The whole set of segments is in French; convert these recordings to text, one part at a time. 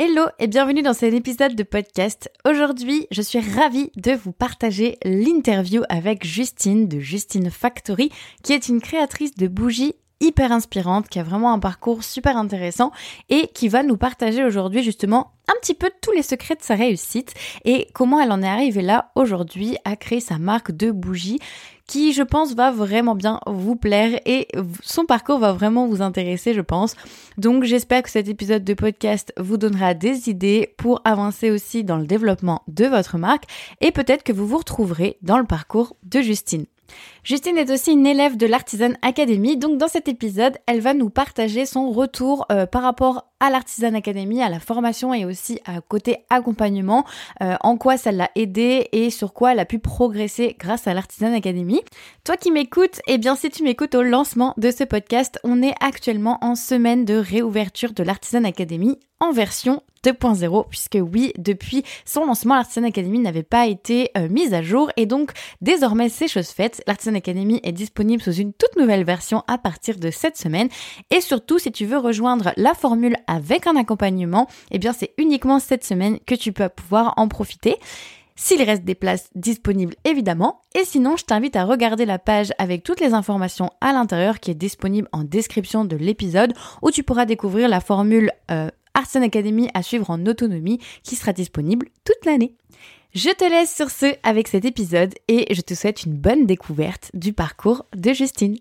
Hello et bienvenue dans cet épisode de podcast. Aujourd'hui, je suis ravie de vous partager l'interview avec Justine de Justine Factory, qui est une créatrice de bougies hyper inspirante, qui a vraiment un parcours super intéressant et qui va nous partager aujourd'hui justement un petit peu tous les secrets de sa réussite et comment elle en est arrivée là aujourd'hui à créer sa marque de bougies qui je pense va vraiment bien vous plaire et son parcours va vraiment vous intéresser je pense. Donc j'espère que cet épisode de podcast vous donnera des idées pour avancer aussi dans le développement de votre marque et peut-être que vous vous retrouverez dans le parcours de Justine. Justine est aussi une élève de l'Artisan Academy, donc dans cet épisode, elle va nous partager son retour euh, par rapport à l'Artisan Academy, à la formation et aussi à côté accompagnement, euh, en quoi ça l'a aidé et sur quoi elle a pu progresser grâce à l'Artisan Academy. Toi qui m'écoutes, eh bien si tu m'écoutes au lancement de ce podcast, on est actuellement en semaine de réouverture de l'Artisan Academy en version 2.0 puisque oui, depuis son lancement, l'Artisan Academy n'avait pas été euh, mise à jour et donc désormais c'est chose faite. L'Artisan Academy est disponible sous une toute nouvelle version à partir de cette semaine et surtout si tu veux rejoindre la formule avec un accompagnement, eh bien c'est uniquement cette semaine que tu peux pouvoir en profiter s'il reste des places disponibles évidemment. Et sinon, je t'invite à regarder la page avec toutes les informations à l'intérieur qui est disponible en description de l'épisode où tu pourras découvrir la formule euh, Artisan Academy à suivre en autonomie qui sera disponible toute l'année. Je te laisse sur ce avec cet épisode et je te souhaite une bonne découverte du parcours de Justine.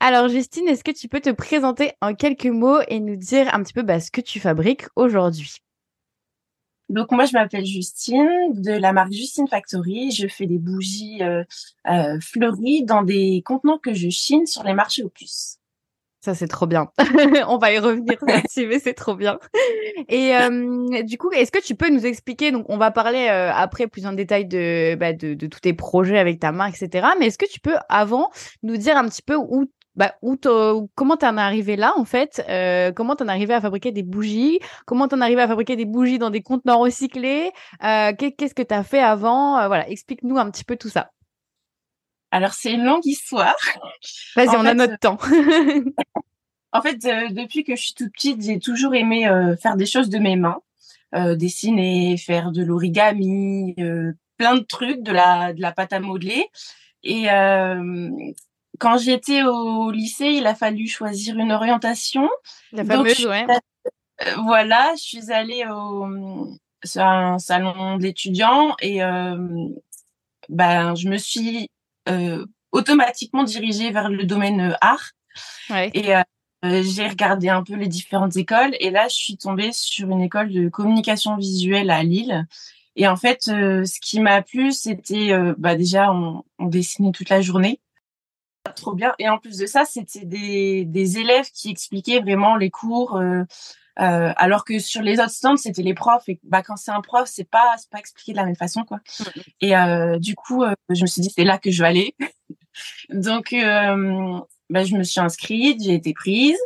Alors Justine, est-ce que tu peux te présenter en quelques mots et nous dire un petit peu bah, ce que tu fabriques aujourd'hui? Donc moi je m'appelle Justine de la marque Justine Factory. Je fais des bougies euh, euh, fleuries dans des contenants que je chine sur les marchés opus. Ça, c'est trop bien. On va y revenir là-dessus, mais c'est trop bien. Et euh, du coup, est-ce que tu peux nous expliquer, donc on va parler euh, après plus en détail de, bah, de, de, tous tes projets avec ta marque, etc. Mais est-ce que tu peux avant nous dire un petit peu où, bah, où comment t'en es arrivé là en fait euh, Comment t'en es arrivé à fabriquer des bougies Comment t'en es arrivé à fabriquer des bougies dans des contenants recyclés euh, Qu'est-ce que t'as fait avant Voilà, explique-nous un petit peu tout ça. Alors, c'est une longue histoire. Vas-y, on a notre temps. en fait, euh, depuis que je suis toute petite, j'ai toujours aimé euh, faire des choses de mes mains. Euh, dessiner, faire de l'origami, plein de trucs, de la, de la pâte à modeler. Et quand j'étais au lycée, il a fallu choisir une orientation. La fameuse, ouais. voilà, je suis allée au, sur un salon d'étudiants et ben, je me suis euh, automatiquement dirigée vers le domaine euh, art. Ouais. Et euh, j'ai regardé un peu les différentes écoles et là, je suis tombée sur une école de communication visuelle à Lille. Et en fait, ce qui m'a plu, c'était bah déjà on, on, dessinait toute la journée, trop bien. Et en plus de ça, c'était des, des élèves qui expliquaient vraiment les cours. Euh, euh, alors que sur les autres stands, c'était les profs. Et bah, quand c'est un prof, c'est pas, c'est pas expliqué de la même façon, quoi. Mmh, mmh. Et euh, du coup, euh, je me suis dit, c'est là que je vais aller. Donc, euh, bah, je me suis inscrite, j'ai été prise.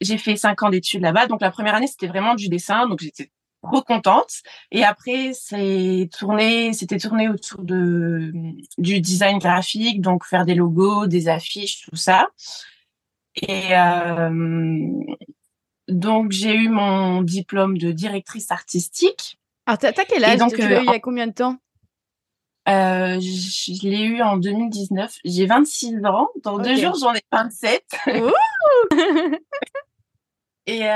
J'ai fait cinq ans d'études là-bas. Donc, la première année, c'était vraiment du dessin. Donc, j'étais trop contente. Et après, c'est tourné, c'était tourné autour de du design graphique, donc faire des logos, des affiches, tout ça. Et euh, donc, j'ai eu mon diplôme de directrice artistique. Alors, t'as, quel âge donc, tu l'as eu il y a combien de temps? Euh, je l'ai eu en 2019. J'ai 26 ans. Dans deux jours, j'en ai 27. Et euh,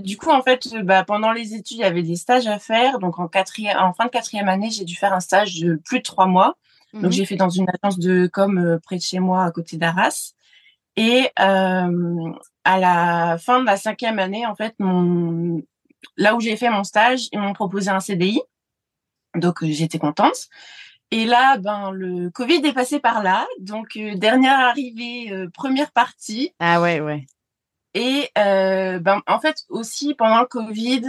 du coup, en fait, bah, pendant les études, il y avait des stages à faire. Donc, en, quatrième, en fin de quatrième année, j'ai dû faire un stage de plus de trois mois. Donc, mhm. j'ai fait dans une agence de com euh, près de chez moi, à côté d'Arras. Et euh, à la fin de la cinquième année, en fait, mon, là où j'ai fait mon stage, ils m'ont proposé un CDI. Donc, euh, j'étais contente. Et là, ben, le Covid est passé par là. Donc, euh, dernière arrivée, euh, première partie. Ah ouais, ouais. Et ben, en fait, aussi, pendant le Covid,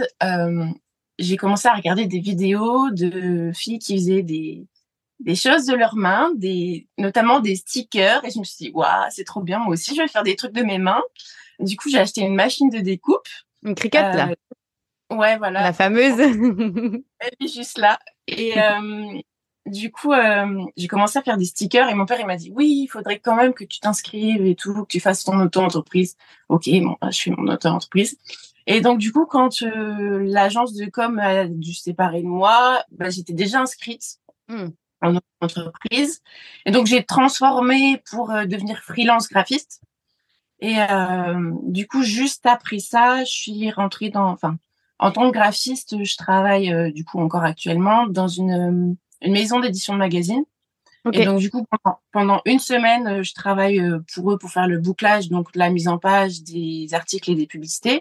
j'ai commencé à regarder des vidéos de filles qui faisaient des, des choses de leurs mains, des, notamment des stickers. Et je me suis dit, waouh, c'est trop bien. Moi aussi, je vais faire des trucs de mes mains. Du coup, j'ai acheté une machine de découpe. Une cricket, là. Euh, ouais, voilà. La fameuse. Elle est juste là. Et euh, du coup, euh, j'ai commencé à faire des stickers et mon père, il m'a dit, oui, il faudrait quand même que tu t'inscrives et tout, que tu fasses ton auto-entreprise. Ok, bon, bah, je fais mon auto-entreprise. Et donc, du coup, quand euh, l'agence de com a dû se séparer de moi, bah, j'étais déjà inscrite mmh. En entreprise. Et donc, j'ai transformé pour euh, devenir freelance graphiste. Et euh, du coup, juste après ça, je suis rentrée dans, enfin, en tant que graphiste, je travaille euh, du coup encore actuellement dans une, une maison d'édition de magazine. Et donc du coup, pendant, pendant, une semaine, je travaille pour eux pour faire le bouclage, donc la mise en page des articles et des publicités.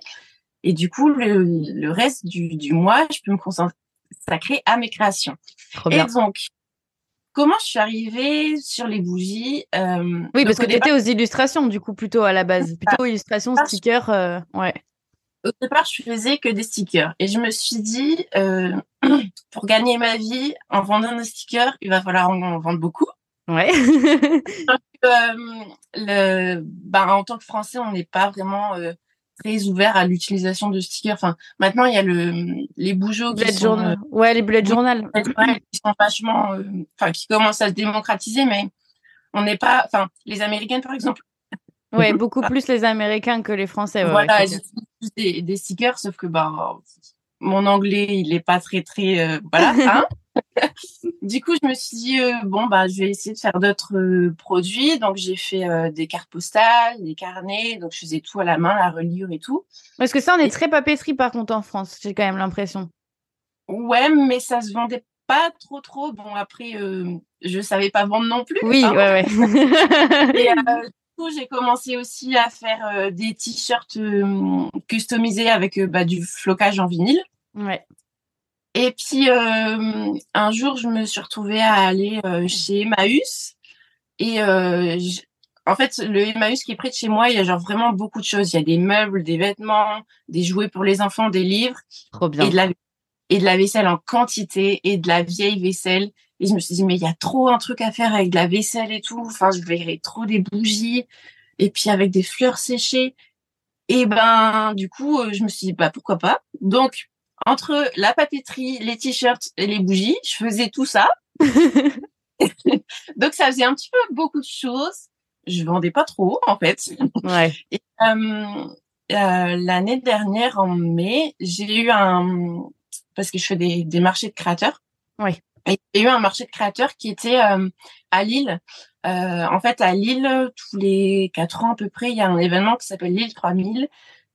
Et du coup, le, le reste du, du, mois, je peux me consacrer à mes créations. et donc, comment je suis arrivée sur les bougies euh, Oui, parce que tu étais aux illustrations, du coup, plutôt à la base. Plutôt illustrations, stickers, euh, ouais. Au départ, je faisais que des stickers. Et je me suis dit, euh, pour gagner ma vie, en vendant des stickers, il va falloir en vendre beaucoup. Ouais. le, ben, en tant que Français, on n'est pas vraiment très ouvert à l'utilisation de stickers. Enfin, maintenant, il y a le, les bougeaux qui sont, euh, ouais, les bullet journal. qui sont vachement, euh, enfin, qui commencent à se démocratiser, mais on n'est pas, enfin, les Américaines, par exemple. Ouais, beaucoup plus les Américains que les Français. Ouais, voilà, ouais, des, des stickers, sauf que, bah, mon anglais, il est pas très, très, euh, voilà, hein du coup, je me suis dit, euh, bon, bah, je vais essayer de faire d'autres euh, produits. Donc, j'ai fait euh, des cartes postales, des carnets. Donc, je faisais tout à la main, la reliure et tout. Parce que ça, on est très papeterie, par contre, en France. J'ai quand même l'impression. Ouais, mais ça se vendait pas trop, trop. Bon, après, je savais pas vendre non plus. Oui, hein. ouais, ouais. et du coup, j'ai commencé aussi à faire des t-shirts customisés avec bah, du flocage en vinyle. Ouais. Et puis euh, un jour, je me suis retrouvée à aller euh, chez Emmaüs. Et euh, en fait, le Emmaüs qui est près de chez moi, il y a genre vraiment beaucoup de choses. Il y a des meubles, des vêtements, des jouets pour les enfants, des livres. Trop bien. Et de la, et de la vaisselle en quantité et de la vieille vaisselle. Et je me suis dit, mais il y a trop un truc à faire avec de la vaisselle et tout. Enfin, je verrais trop des bougies. Et puis avec des fleurs séchées. Et ben, du coup, je me suis dit, bah pourquoi pas? Donc, entre la papeterie, les t-shirts et les bougies, je faisais tout ça. Donc ça faisait un petit peu beaucoup de choses. Je vendais pas trop en fait. Ouais. Et, euh, euh, l'année dernière en mai, j'ai eu un parce que je fais des, des marchés de créateurs. Oui. Et j'ai eu un marché de créateurs qui était euh, à Lille. Euh, en fait, à Lille, tous les quatre ans à peu près, il y a un événement qui s'appelle Lille 3000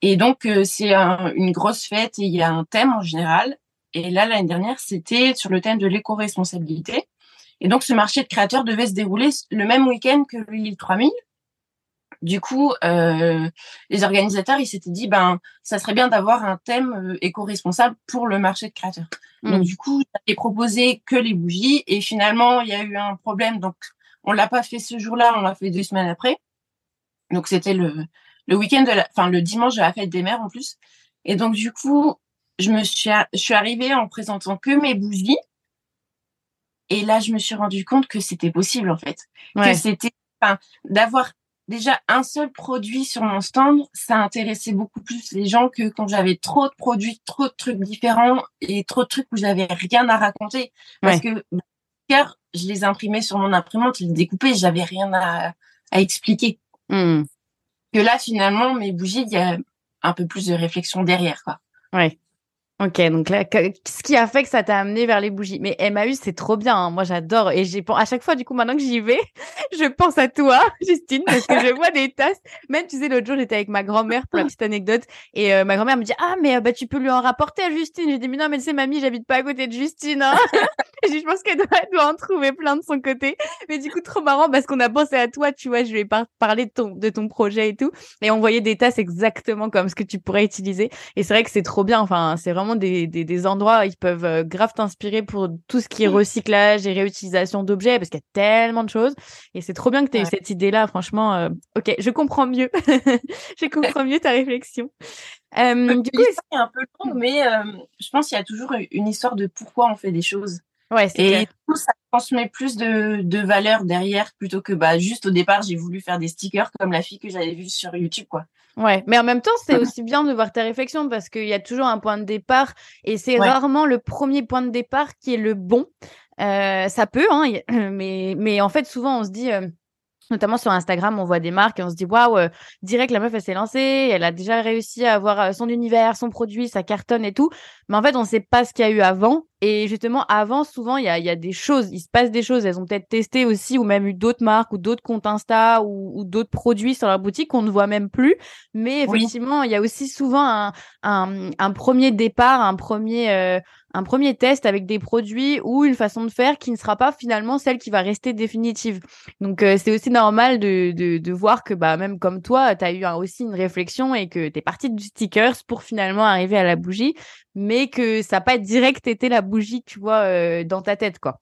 et donc, euh, c'est une grosse fête et il y a un thème en général. Et là, l'année dernière, c'était sur le thème de l'éco-responsabilité. Et donc, ce marché de créateurs devait se dérouler le même week-end que l'île 3000. Du coup, euh, les organisateurs, ils s'étaient dit, ben, ça serait bien d'avoir un thème euh, éco-responsable pour le marché de créateurs. Donc, mmh. du coup, j'ai proposé que les bougies. Et finalement, il y a eu un problème. Donc, on l'a pas fait ce jour-là, on l'a fait deux semaines après. Donc, c'était le, le week-end de la, enfin le dimanche de la fête des mères en plus. Et donc du coup, je me suis, je suis arrivée en présentant que mes bougies. Et là, je me suis rendu compte que c'était possible en fait, que c'était, enfin, d'avoir déjà un seul produit sur mon stand, ça intéressait beaucoup plus les gens que quand j'avais trop de produits, trop de trucs différents et trop de trucs où j'avais rien à raconter. Parce que je les imprimais sur mon imprimante, je les découpais, j'avais rien à, à expliquer. Mmh que là, finalement, mes bougies, il y a un peu plus de réflexion derrière, quoi. Ouais. Ok, donc là, ce qui a fait que ça t'a amené vers les bougies. Mais Emmaüs, c'est trop bien. Hein. Moi, j'adore. Et j'ai à chaque fois, du coup, maintenant que j'y vais, je pense à toi, Justine, parce que je vois des tasses. Même, tu sais, l'autre jour, j'étais avec ma grand-mère pour la petite anecdote. Et euh, ma grand-mère me dit Ah, mais euh, bah, tu peux lui en rapporter à Justine. J'ai dit Mais non, mais sais, mamie, j'habite pas à côté de Justine. Hein. je pense qu'elle doit, en trouver plein de son côté. Mais du coup, trop marrant parce qu'on a pensé à toi, tu vois. Je vais par parler de ton, de ton projet et tout. Et on voyait des tasses exactement comme ce que tu pourrais utiliser. Et c'est vrai que c'est trop bien. Enfin, c'est vraiment des, des, des, endroits, ils peuvent euh, grave t'inspirer pour tout ce qui est recyclage et réutilisation d'objets, parce qu'il y a tellement de choses. Et c'est trop bien que tu aies eu cette idée-là, franchement. Euh, ok, je comprends mieux. je comprends mieux ta réflexion. Euh, du coup, c'est un peu long, mais euh, je pense qu'il y a toujours une histoire de pourquoi on fait des choses. Ouais, et du coup, ça transmet plus de, de valeur derrière plutôt que bah juste au départ j'ai voulu faire des stickers comme la fille que j'avais vue sur YouTube quoi. Ouais, mais en même temps c'est aussi bien de voir ta réflexion parce qu'il y a toujours un point de départ et c'est rarement le premier point de départ qui est le bon. Euh, ça peut, hein, mais mais en fait souvent on se dit euh, notamment sur Instagram, on voit des marques et on se dit waouh, euh, direct la meuf elle s'est lancée, elle a déjà réussi à avoir euh, son univers, son produit, sa cartonne et tout. Mais en fait, on ne sait pas ce qu'il y a eu avant. Et justement, avant, souvent, il y a, y a, des choses, il se passe des choses. Elles ont peut-être testé aussi ou même eu d'autres marques ou d'autres comptes Insta ou, d'autres produits sur leur boutique qu'on ne voit même plus. Mais effectivement, il y a aussi souvent un, un, un, premier départ, un premier, euh, un premier test avec des produits ou une façon de faire qui ne sera pas finalement celle qui va rester définitive. Donc euh, c'est aussi normal de, de, voir que bah, même comme toi, tu as eu aussi une réflexion et que tu es parti du stickers pour finalement arriver à la bougie, mais que ça n'a pas direct été la bougie, tu vois, euh, dans ta tête. quoi.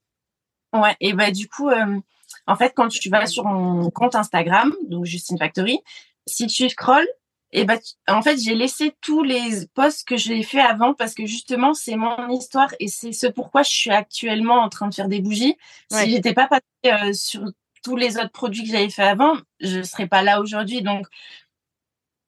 Ouais, et bah du coup, euh, en fait, quand tu vas sur mon compte Instagram, donc Justine Factory, si tu scrolls, et bah, en fait, j'ai laissé tous les posts que j'ai fait avant parce que justement, c'est mon histoire et c'est ce pourquoi je suis actuellement en train de faire des bougies. Si j'étais pas passée euh, sur tous les autres produits que j'avais fait avant, je serais pas là aujourd'hui. Donc,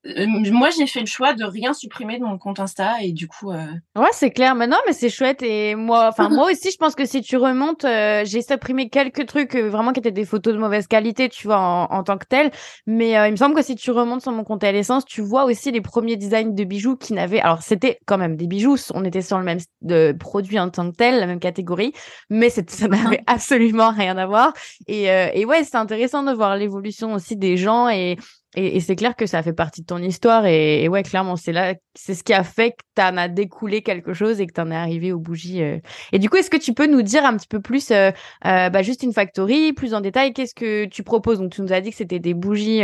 euh, moi, j'ai fait le choix de rien supprimer de mon compte Insta et du coup. Euh... Ouais, c'est clair. Mais non, mais c'est chouette. Et moi, enfin, moi aussi, je pense que si tu remontes, euh, j'ai supprimé quelques trucs euh, vraiment qui étaient des photos de mauvaise qualité, tu vois, en, tant que tel. Mais il me semble que si tu remontes sur mon compte à l'essence, tu vois aussi les premiers designs de bijoux qui n'avaient. Alors, c'était quand même des bijoux. On était sur le même de produit en tant que tel, la même catégorie, mais ça n'avait absolument rien à voir. Et, et ouais, c'est intéressant de voir l'évolution aussi des gens et et, c'est clair que ça fait partie de ton histoire. Et, ouais, clairement, c'est là, c'est ce qui a fait que tu en as découlé quelque chose et que tu en es arrivé aux bougies. Euh. Et du coup, est-ce que tu peux nous dire un petit peu plus, euh, euh, bah, juste une factory, plus en détail, qu'est-ce que tu proposes? Donc, tu nous as dit que c'était des bougies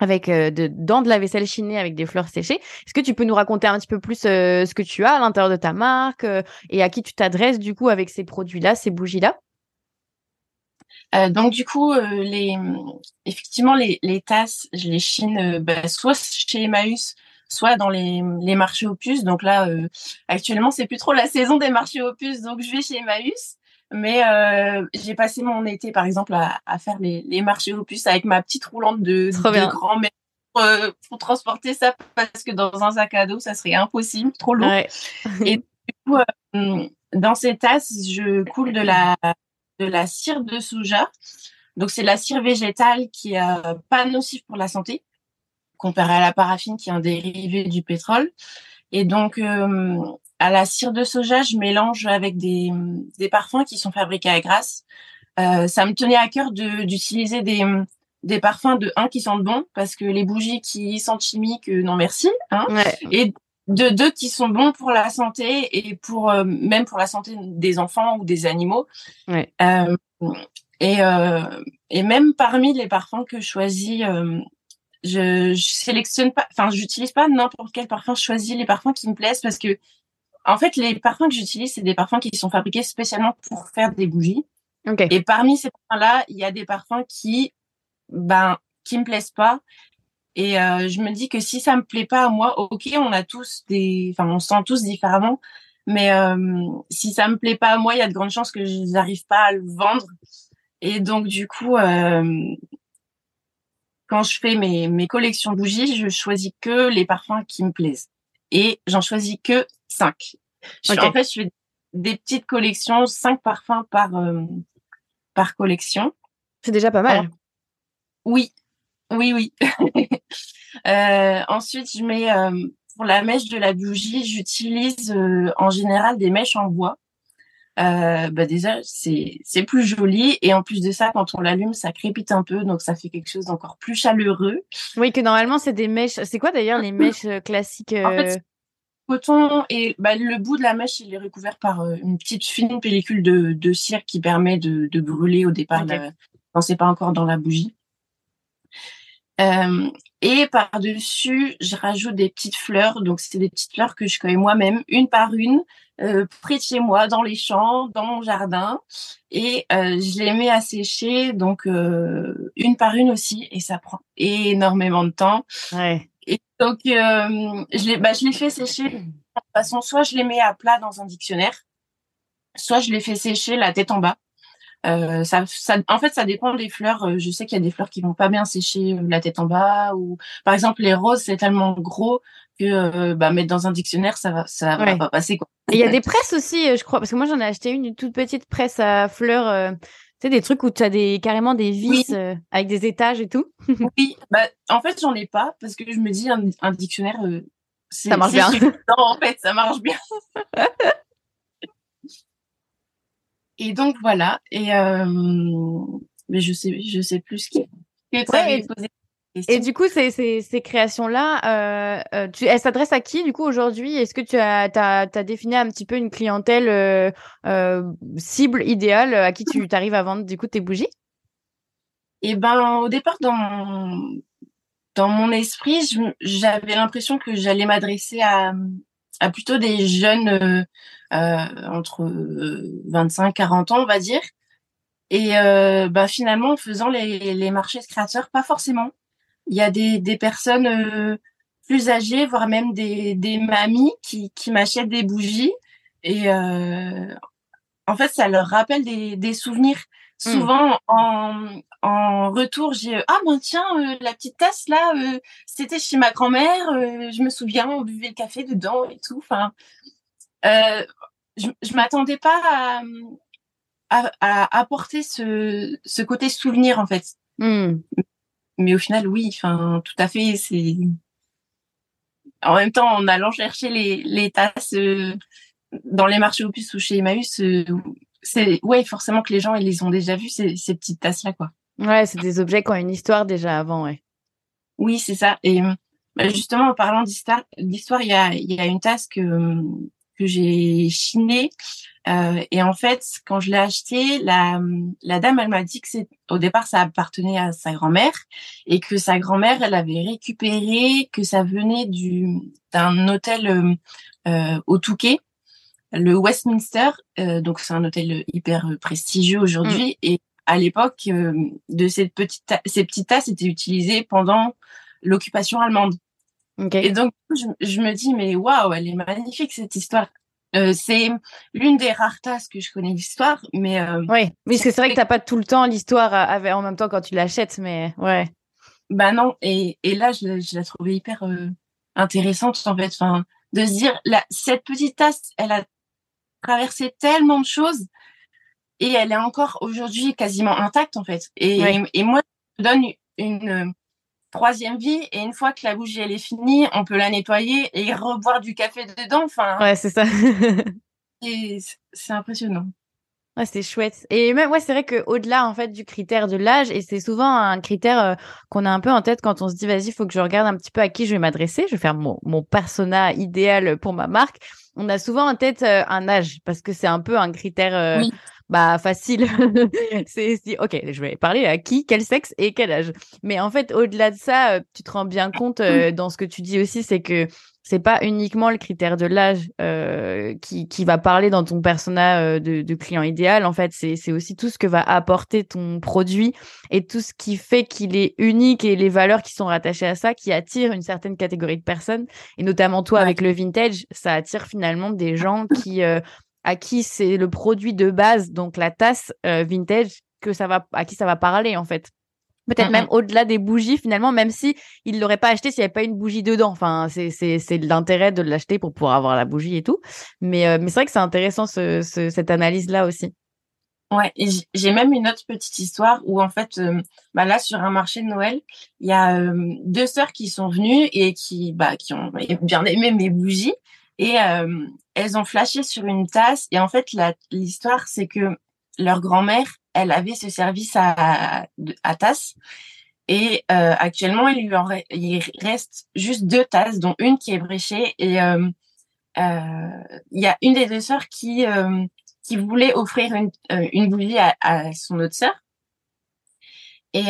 avec de, dans de la vaisselle chinée avec des fleurs séchées. Est-ce que tu peux nous raconter un petit peu plus ce que tu as à l'intérieur de ta marque et à qui tu t'adresses du coup avec ces produits-là, ces bougies-là? Donc du coup, euh, les, effectivement, les, les, tasses, je les chine euh, bah, soit chez Emmaüs, soit dans les, les marchés opus. Donc là, actuellement, c'est plus trop la saison des marchés opus, donc je vais chez Emmaüs. Mais j'ai passé mon été, par exemple, à, à faire les, les, marchés opus avec ma petite roulante de, de grand-mère pour, transporter ça parce que dans un sac à dos, ça serait impossible, trop lourd. Et du coup, dans ces tasses, je coule de la de la cire de soja. Donc, c'est la cire végétale qui est euh, pas nocive pour la santé, comparée à la paraffine qui est un dérivé du pétrole. Et donc, euh, à la cire de soja, je mélange avec des, des parfums qui sont fabriqués à Grasse. Euh, ça me tenait à cœur d'utiliser des, des parfums de un qui sentent bon parce que les bougies qui sentent chimiques, non merci. Hein. Et de deux qui sont bons pour la santé et pour euh, même pour la santé des enfants ou des animaux. Euh, et, euh, et même parmi les parfums que je choisis, je, je sélectionne pas, enfin j'utilise pas n'importe quel parfum, je choisis les parfums qui me plaisent parce que en fait les parfums que j'utilise c'est des parfums qui sont fabriqués spécialement pour faire des bougies. Et parmi ces parfums-là, il y a des parfums qui, ben, qui me plaisent pas et euh, je me dis que si ça me plaît pas à moi, ok, on a tous des, enfin, on sent tous différemment. Mais euh, si ça me plaît pas à moi, il y a de grandes chances que je n'arrive pas à le vendre. Et donc du coup, euh, quand je fais mes, mes collections de bougies, je choisis que les parfums qui me plaisent. Et j'en choisis que cinq. En fait, je fais des petites collections, cinq parfums par par collection. C'est déjà pas mal. oui, oui, oui. euh, ensuite, je mets euh, pour la mèche de la bougie, j'utilise euh, en général des mèches en bois. Euh, bah déjà, c'est c'est plus joli et en plus de ça, quand on l'allume, ça crépite un peu, donc ça fait quelque chose d'encore plus chaleureux. Oui, que normalement c'est des mèches. C'est quoi d'ailleurs les mèches classiques En fait, coton et bah, le bout de la mèche, il est recouvert par une petite fine pellicule de, de cire qui permet de, de brûler au départ quand c'est pas encore dans la bougie. Euh, et par-dessus, je rajoute des petites fleurs. Donc, c'est des petites fleurs que je cueille moi-même, une par une, euh, près de chez moi, dans les champs, dans mon jardin. Et euh, je les mets à sécher, donc euh, une par une aussi. Et ça prend énormément de temps. Ouais. Et donc, euh, je, les, bah, je les fais sécher. De toute façon, soit je les mets à plat dans un dictionnaire, soit je les fais sécher la tête en bas. Euh, ça, ça, en fait, ça dépend des fleurs. Euh, je sais qu'il y a des fleurs qui vont pas bien sécher euh, la tête en bas, ou par exemple les roses, c'est tellement gros que bah, mettre dans un dictionnaire, ça va, ça va pas passer. Quoi. il y a des presses aussi, je crois, parce que moi j'en ai acheté une, une toute petite presse à fleurs Tu sais, des trucs où tu as des, carrément des vis euh, avec des étages et tout Oui, bah, en fait, j'en ai pas parce que je me dis un, dictionnaire, euh, ça marche bien. Non, en fait, ça marche bien. et donc, voilà. Et, euh, mais je sais, je sais plus ce qui. Ouais, et du coup, ces, ces, ces créations-là, euh, euh, tu, elles s'adressent à qui du coup aujourd'hui? Est-ce que tu as, as, as, défini un petit peu une clientèle euh, cible idéale à qui tu arrives à vendre du coup tes bougies? Eh ben, au départ, dans mon, dans mon esprit, j'avais l'impression que j'allais m'adresser à, à plutôt des jeunes entre 25 40 ans, on va dire. Et bah, finalement, en faisant les, les marchés de créateurs, pas forcément il y a des, des personnes euh, plus âgées, voire même des, des mamies qui, qui m'achètent des bougies. Et euh, en fait, ça leur rappelle des, des souvenirs. Hmm. Souvent, en, en retour, j'ai ah ben tiens, euh, la petite tasse là, c'était chez ma grand-mère. je me souviens, on buvait le café dedans et tout. Enfin, je, je m'attendais pas à, à, à, apporter ce, ce côté souvenir en fait. Hmm mais au final, oui, enfin, tout à fait. C'est en même temps en allant chercher les, les tasses euh, dans les marchés opus ou chez Emmaüs, euh, c'est ouais, forcément que les gens ils les ont déjà vus ces, ces petites tasses là, quoi. Ouais, c'est des objets qui ont une histoire déjà avant, ouais. Oui, c'est ça. Et bah, justement, en parlant d'histoire, il y a, il y a une tasse que que j'ai chinée euh, et en fait, quand je l'ai acheté, la, la dame, elle m'a dit que c'est au départ, ça appartenait à sa grand-mère et que sa grand-mère, elle avait récupéré, que ça venait du d'un hôtel euh, euh au Touquet, le Westminster. Euh, donc c'est un hôtel hyper prestigieux aujourd'hui. Mm. Et à l'époque, euh, de cette petite ces petites tasses étaient utilisées pendant l'occupation allemande. Et donc, je, je, me dis, mais waouh, elle est magnifique cette histoire. Euh, c'est l'une des rares tasses que je connais l'histoire, mais euh, oui, oui, c'est vrai que t'as pas tout le temps l'histoire avec en même temps quand tu l'achètes, mais ouais. Bah non, et, et là je, je la trouvais hyper euh, intéressante en fait, enfin de se dire cette petite tasse, elle a traversé tellement de choses et elle est encore aujourd'hui quasiment intacte en fait. Et, et, moi je donne une troisième vie et une fois que la bougie elle est finie, on peut la nettoyer et reboire du café dedans. Enfin, ouais, c'est ça. c'est impressionnant. Ouais, c'est chouette. Et même, ouais, c'est vrai qu'au-delà, en fait, du critère de l'âge, et c'est souvent un critère euh, qu'on a un peu en tête quand on se dit, vas-y, il faut que je regarde un petit peu à qui je vais m'adresser. Je vais faire mon, mon persona idéal pour ma marque. On a souvent en tête euh, un âge parce que c'est un peu un critère euh, bah facile. c'est ok, je vais parler à qui, quel sexe et quel âge. Mais en fait, au-delà de ça, euh, tu te rends bien compte euh, dans ce que tu dis aussi, c'est que c'est pas uniquement le critère de l'âge euh, qui, qui va parler dans ton persona de, de, client idéal. En fait, c'est aussi tout ce que va apporter ton produit et tout ce qui fait qu'il est unique et les valeurs qui sont rattachées à ça qui attirent une certaine catégorie de personnes. Et notamment toi, avec le vintage, ça attire finalement des gens qui à qui c'est le produit de base, donc la tasse euh, vintage, que ça va, à qui ça va parler en fait. Peut-être même au-delà des bougies finalement, même si il l'aurait pas acheté s'il n'y avait pas une bougie dedans. Enfin, c'est l'intérêt de l'acheter pour pouvoir avoir la bougie et tout. Mais euh, mais c'est vrai que c'est intéressant ce, cette analyse là aussi. Ouais, j'ai même une autre petite histoire où en fait, euh, bah là sur un marché de Noël, il y a deux sœurs qui sont venues et qui bah qui ont bien aimé mes bougies et euh, elles ont flashé sur une tasse. Et en fait, l'histoire, c'est que leur grand-mère, elle avait ce service à, à tasse. Et euh, actuellement, il lui en reste juste deux tasses, dont une qui est bréchée. Et euh, il y a une des deux sœurs qui qui voulait offrir une, une bougie à, à, son autre sœur. Et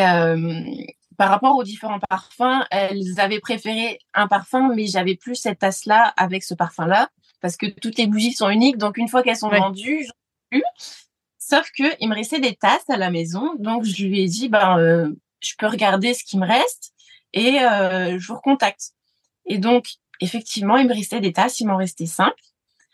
par rapport aux différents parfums, elles avaient préféré un parfum, mais j'avais plus cette tasse-là avec ce parfum-là, parce que toutes les bougies sont uniques. Donc, une fois qu'elles sont vendues, j'en ai plus. Sauf que il me restait des tasses à la maison, donc je lui ai dit, ben, euh, je peux regarder ce qui me reste et euh, je vous recontacte. Et donc, effectivement, il me restait des tasses, il m'en restait cinq.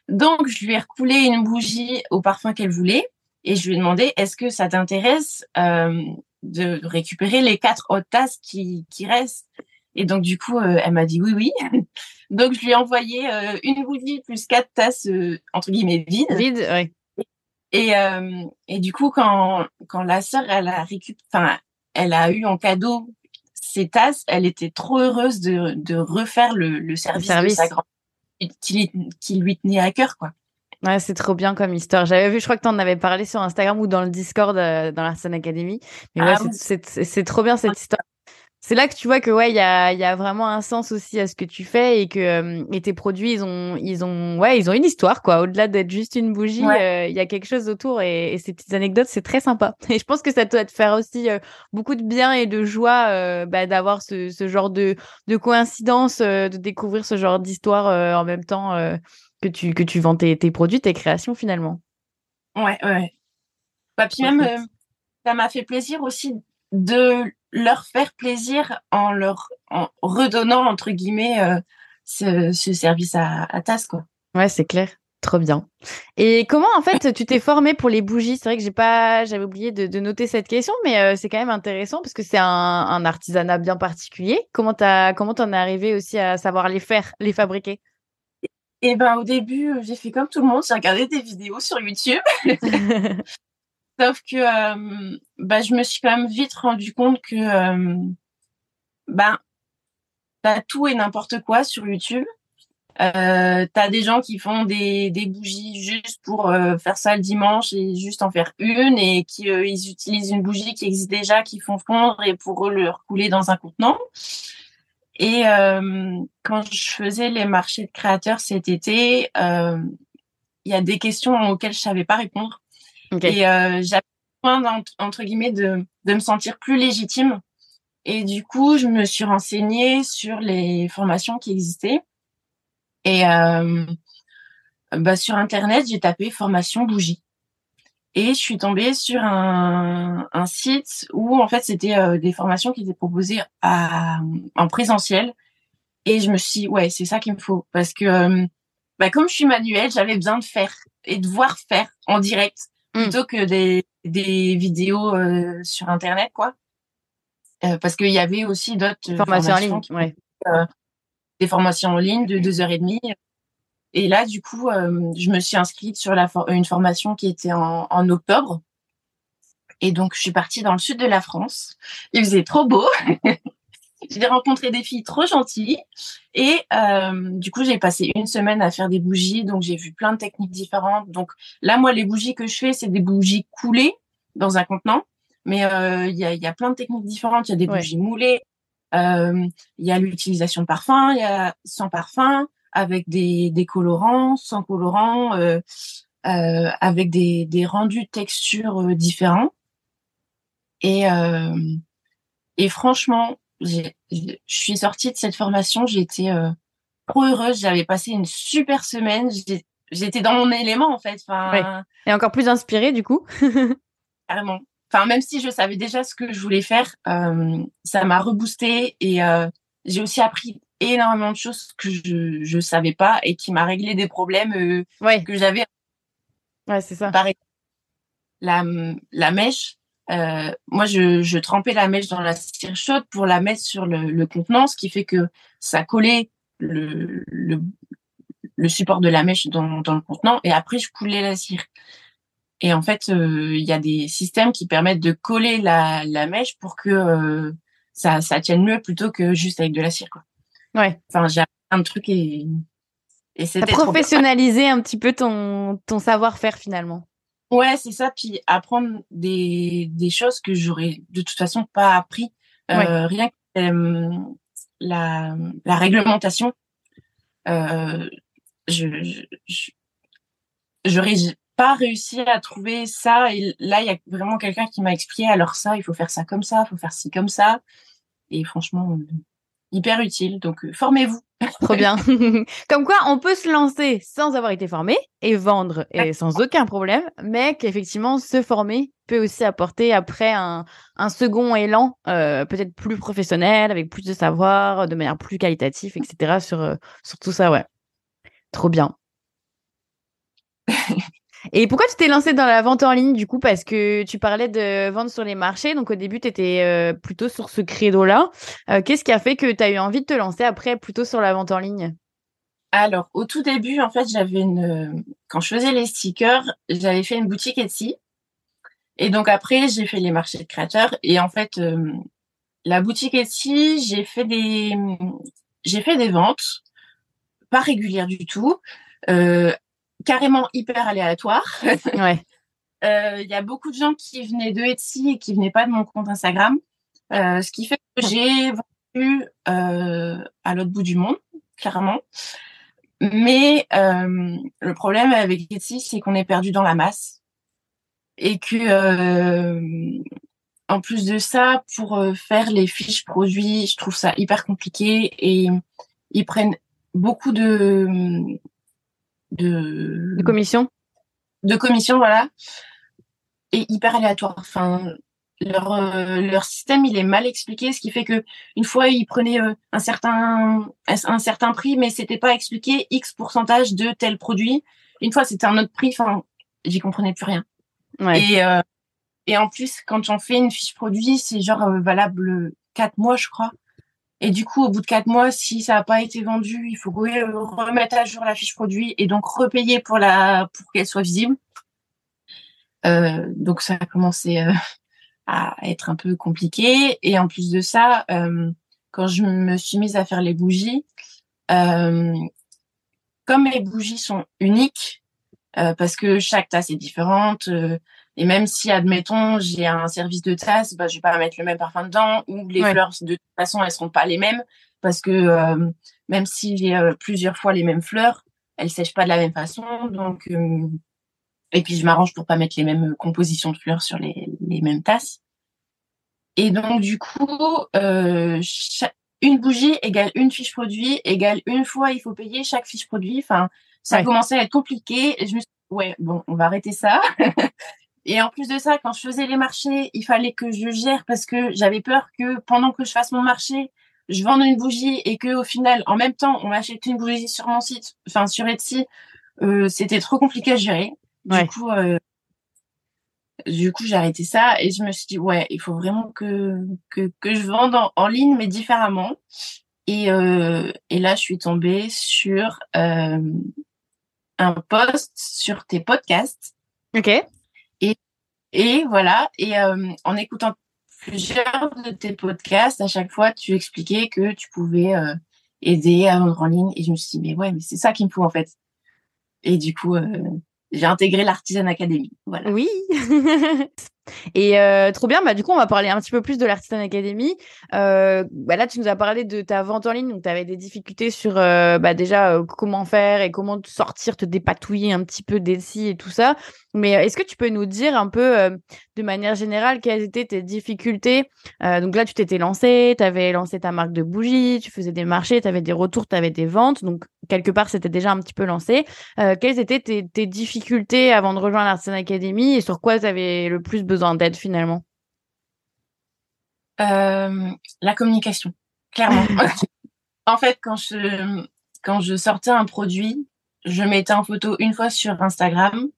Donc, je lui ai recoulé une bougie au parfum qu'elle voulait et je lui ai demandé, est-ce que ça t'intéresse euh, de récupérer les quatre autres tasses qui, qui restent. Et donc, du coup, euh, elle m'a dit oui, oui. donc, je lui ai envoyé euh, une bougie plus quatre tasses, euh, entre guillemets, vides. Vides, oui. Et, et du coup, quand, quand la sœur, elle a enfin, elle a eu en cadeau ces tasses, elle était trop heureuse de, de refaire le, le service, de sa grand qui, qui lui tenait à cœur, quoi. Ouais, c'est trop bien comme histoire. J'avais vu, je crois que tu en avais parlé sur Instagram ou dans le Discord euh, dans l'Arsen Academy. Mais ouais, ah c'est trop bien cette histoire c'est là que tu vois que ouais, il y a, y a vraiment un sens aussi à ce que tu fais et que euh, et tes produits, ils ont, ils ont, ouais, ils ont une histoire quoi. Au-delà d'être juste une bougie, euh, il y a quelque chose autour et, ces petites anecdotes, c'est très sympa. Et je pense que ça doit te faire aussi beaucoup de bien et de joie bah, d'avoir ce, ce, genre de, de coïncidence, de découvrir ce genre d'histoire en même temps que tu que tu vends tes, tes, produits, tes créations finalement. Ouais, ouais. Bah, puis même, ça m'a fait plaisir aussi de leur faire plaisir en leur en redonnant entre guillemets euh, ce, ce, service à, à tasse quoi. Ouais, c'est clair. Trop bien. Et comment en fait tu t'es formé pour les bougies? C'est vrai que j'ai pas, j'avais oublié de, de, noter cette question, mais euh, c'est quand même intéressant parce que c'est un, un, artisanat bien particulier. Comment t'as, comment t'en es arrivé aussi à savoir les faire, les fabriquer? Et eh ben au début j'ai fait comme tout le monde, j'ai regardé des vidéos sur YouTube. Sauf que euh, bah, je me suis quand même vite rendu compte que euh, bah, t'as tout et n'importe quoi sur YouTube. Euh, t'as des gens qui font des, des bougies juste pour euh, faire ça le dimanche et juste en faire une et qui euh, ils utilisent une bougie qui existe déjà, qui font fondre et pour eux le recouler dans un contenant. Et quand je faisais les marchés de créateurs cet été, il y a des questions auxquelles je savais pas répondre. Et euh, j'avais besoin, entre guillemets, de, de me sentir plus légitime. Et du coup, je me suis renseignée sur les formations qui existaient. Et euh, bah, sur Internet, j'ai tapé formation bougie. Et je suis tombée sur un, un site où, en fait, c'était euh, des formations qui étaient proposées à, en présentiel. Et je me suis dit, ouais, c'est ça qu'il me faut. Parce que, euh, bah, comme je suis manuelle, j'avais besoin de faire et de voir faire en direct. Mm. plutôt que des, des vidéos euh, sur Internet, quoi. Parce qu'il y avait aussi d'autres formations, en ligne, ouais. Euh, des formations en ligne de deux heures et demie. Et là, du coup, je me suis inscrite sur la une formation qui était en, en octobre. Et donc, je suis partie dans le sud de la France. Il faisait trop beau. j'ai rencontré des filles trop gentilles. Et euh, du coup j'ai passé une semaine à faire des bougies. Donc j'ai vu plein de techniques différentes. Donc là moi les bougies que je fais c'est des bougies coulées dans un contenant. Mais euh, il y, a, y, a, plein de techniques différentes. Il y a des bougies moulées. Euh, il y a l'utilisation de parfum il y a sans parfum avec des, des colorants sans colorants euh, euh, avec des, des rendus textures euh, différents et et franchement je suis sortie de cette formation, j'étais trop heureuse, j'avais passé une super semaine, j'étais dans mon élément en fait. Enfin, Et encore plus inspirée du coup. carrément. Enfin, même si je savais déjà ce que je voulais faire, euh, ça m'a reboosté et euh, j'ai aussi appris énormément de choses que je je savais pas et qui m'a réglé des problèmes euh, que j'avais. Ouais, c'est ça. Par la la mèche, euh, moi, je, je, trempais la mèche dans la cire chaude pour la mettre sur le, le contenant, ce qui fait que ça collait le, le, le support de la mèche dans, dans, le contenant et après, je coulais la cire. Et en fait, euh, il y a des systèmes qui permettent de coller la, la mèche pour que euh, ça, ça tienne mieux plutôt que juste avec de la cire. Quoi. Ouais. Enfin, j'ai un truc et, et c'était professionnaliser un petit peu ton, ton savoir-faire finalement. Ouais, c'est ça. Puis apprendre des, des choses que j'aurais de toute façon pas appris. Euh, Rien que euh, la, la réglementation, euh, je, je, j'aurais pas réussi à trouver ça. Et là, il y a vraiment quelqu'un qui m'a expliqué alors ça, il faut faire ça comme ça, il faut faire ci comme ça. Et franchement, euh, hyper utile. Donc, euh, formez-vous. Trop bien. Comme quoi, on peut se lancer sans avoir été formé et vendre et sans aucun problème, mais qu'effectivement, se former peut aussi apporter après un, un second élan, euh, peut-être plus professionnel, avec plus de savoir, de manière plus qualitative, etc. sur, euh, sur tout ça, ouais. Trop bien. Et pourquoi tu t'es lancé dans la vente en ligne du coup? Parce que tu parlais de vente sur les marchés, donc au début tu étais euh, plutôt sur ce credo-là. Euh, Qu'est-ce qui a fait que tu as eu envie de te lancer après plutôt sur la vente en ligne? Alors, au tout début, en fait, j'avais une. Quand je faisais les stickers, j'avais fait une boutique Etsy. Et donc après, j'ai fait les marchés de créateurs. Et en fait, euh, la boutique Etsy, j'ai fait des, j'ai fait des ventes, pas régulières du tout, euh, carrément hyper aléatoires. Ouais. Euh, Il y a beaucoup de gens qui venaient de Etsy et qui venaient pas de mon compte Instagram, euh, ce qui fait que j'ai vendu euh, à l'autre bout du monde, clairement. Mais euh, le problème avec Etsy, c'est qu'on est perdu dans la masse et que euh, en plus de ça, pour faire les fiches produits, je trouve ça hyper compliqué et ils prennent beaucoup de de, De commission de commissions, voilà, et hyper aléatoire. Enfin, leur euh, leur système il est mal expliqué, ce qui fait que une fois ils prenaient euh, un certain un certain prix, mais c'était pas expliqué X pourcentage de tel produit. Une fois c'était un autre prix. Enfin, j'y comprenais plus rien. Ouais. Et euh, et en plus quand j'en fais une fiche produit, c'est genre euh, valable quatre mois, je crois. Et du coup, au bout de quatre mois, si ça n'a pas été vendu, il faut euh, remettre à jour la fiche produit et donc repayer pour la pour qu'elle soit visible. Euh, donc ça a commencé euh, à être un peu compliqué. Et en plus de ça, euh, quand je me suis mise à faire les bougies, comme les bougies sont uniques, parce que chaque tasse est différente, et même si, admettons, j'ai un service de tasse, bah, je vais pas mettre le même parfum dedans, ou les Ouais. fleurs, de toute façon, elles seront pas les mêmes, parce que euh, même si j'ai euh, plusieurs fois les mêmes fleurs, elles sèchent pas de la même façon, donc euh, et puis je m'arrange pour pas mettre les mêmes compositions de fleurs sur les, les mêmes tasses. Et donc du coup, euh, une bougie égale une fiche produit égale une fois il faut payer chaque fiche produit. Enfin, ça Ouais. commençait à être compliqué. Et je me suis dit, ouais, bon, on va arrêter ça. et en plus de ça, quand je faisais les marchés, il fallait que je gère parce que j'avais peur que pendant que je fasse mon marché, je vende une bougie et que au final, en même temps, on m'achète une bougie sur mon site, enfin sur Etsy. Euh, c'était trop compliqué à gérer. Du Ouais. coup, euh, du coup, j'ai arrêté ça et je me suis dit ouais, il faut vraiment que que que je vende en, en ligne mais différemment. Et euh, et là, je suis tombée sur euh, un post sur tes podcasts Ok. Et voilà. Et euh, en écoutant plusieurs de tes podcasts, à chaque fois, tu expliquais que tu pouvais euh, aider à vendre en ligne. Et je me suis dit, mais ouais, mais c'est ça qu'il me faut en fait. Et du coup, euh, j'ai intégré l'Artisan Academy. Oui. Et trop bien, bah, du coup, on va parler un petit peu plus de l'Artisan Academy. Euh, bah, là, tu nous as parlé de ta vente en ligne, donc tu avais des difficultés sur bah, déjà comment faire et comment sortir, te dépatouiller un petit peu d'ici et tout ça. Mais euh, est-ce que tu peux nous dire un peu euh, de manière générale quelles étaient tes difficultés? Euh, Donc là, tu t'étais lancé, tu avais lancé ta marque de bougies, tu faisais des marchés, tu avais des retours, tu avais des ventes, donc quelque part, c'était déjà un petit peu lancé. Euh, quelles étaient tes, tes difficultés avant de rejoindre l'Artisan Academy et sur quoi tu avais le plus besoin d'aide finalement? La communication, clairement. en fait, quand je quand je sortais un produit, je mettais en photo une fois sur Instagram,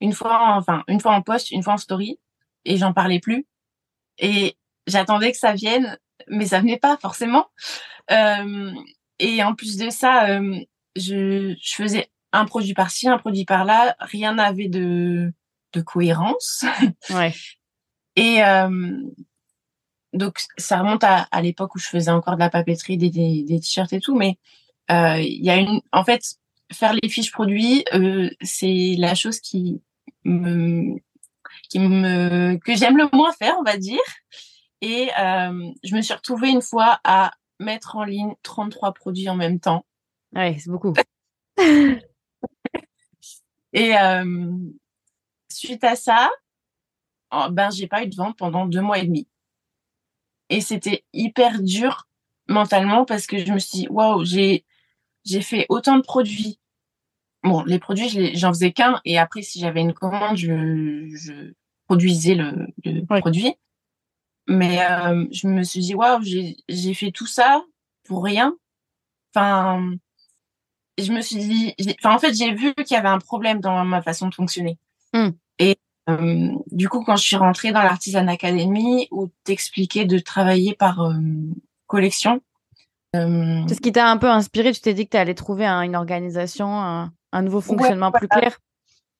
une fois en- enfin une fois en post, une fois en story, et j'en parlais plus. Et j'attendais que ça vienne, mais ça venait pas forcément. Euh, et en plus de ça, euh, je, je faisais un produit par-ci, un produit par-là, rien n'avait de de cohérence. Ouais. Et euh, donc ça remonte à, à l'époque où je faisais encore de la papeterie, des, des, des t-shirts et tout, mais euh, il y a une, en fait, faire les fiches produits, euh, c'est la chose qui me, qui me, que j'aime le moins faire, on va dire. Et euh, je me suis retrouvée une fois à mettre en ligne 33 produits en même temps. Ouais, c'est beaucoup. Et euh, suite à ça, oh, ben j'ai pas eu de vente pendant deux mois et demi. Et c'était hyper dur mentalement parce que je me suis dit waouh j'ai j'ai fait autant de produits. Bon les produits j'en faisais qu'un et après si j'avais une commande je, je produisais le, le produit. Mais euh, je me suis dit waouh j'ai fait tout ça pour rien. Enfin je me suis dit enfin en fait j'ai vu qu'il y avait un problème dans ma façon de fonctionner. Mm. Et euh, du coup, quand je suis rentrée dans l'Artisan Academy, où t'expliquais de travailler par euh, collection, C'est ce qui t'a un peu inspiré. Tu t'es dit que tu allais trouver une organisation, un, nouveau fonctionnement plus clair.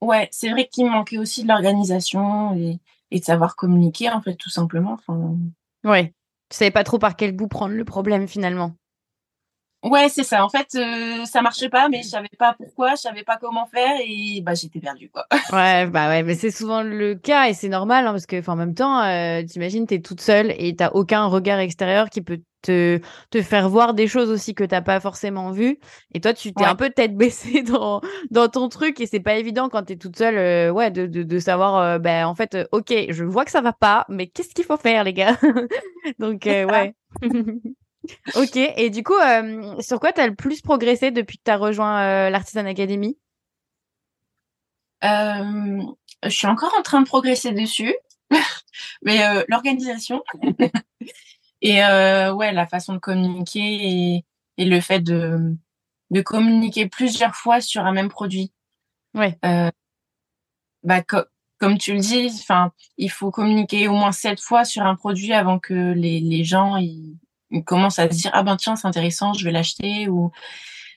Ouais, c'est vrai qu'il manquait aussi de l'organisation et, de savoir communiquer, en fait, tout simplement. Enfin... Ouais. Tu savais pas trop par quel bout prendre le problème finalement. Ouais, c'est ça. En fait, euh, ça marchait pas, mais je savais pas pourquoi, je savais pas comment faire et bah j'étais perdue quoi. ouais, bah ouais, mais c'est souvent le cas et c'est normal hein, parce que en même temps, euh, t'imagines t'es toute seule et t'as aucun regard extérieur qui peut te, te faire voir des choses aussi que t'as pas forcément vues. Et toi tu t'es un peu tête baissée dans dans ton truc et c'est pas évident quand t'es toute seule, euh, ouais, de, de, de savoir, euh, ben en fait, ok, je vois que ça va pas, mais qu'est-ce qu'il faut faire les gars? Donc ouais. ok, et du coup, euh, sur quoi tu as le plus progressé depuis que tu as rejoint euh, l'Artisan Academy? Euh, Je suis encore en train de progresser dessus, mais l'organisation et ouais, la façon de communiquer et, le fait de, de, communiquer plusieurs fois sur un même produit. Ouais. bah, comme tu le dis, enfin, il faut communiquer au moins sept fois sur un produit avant que les, les gens ils commence à se dire ah ben tiens c'est intéressant je vais l'acheter ou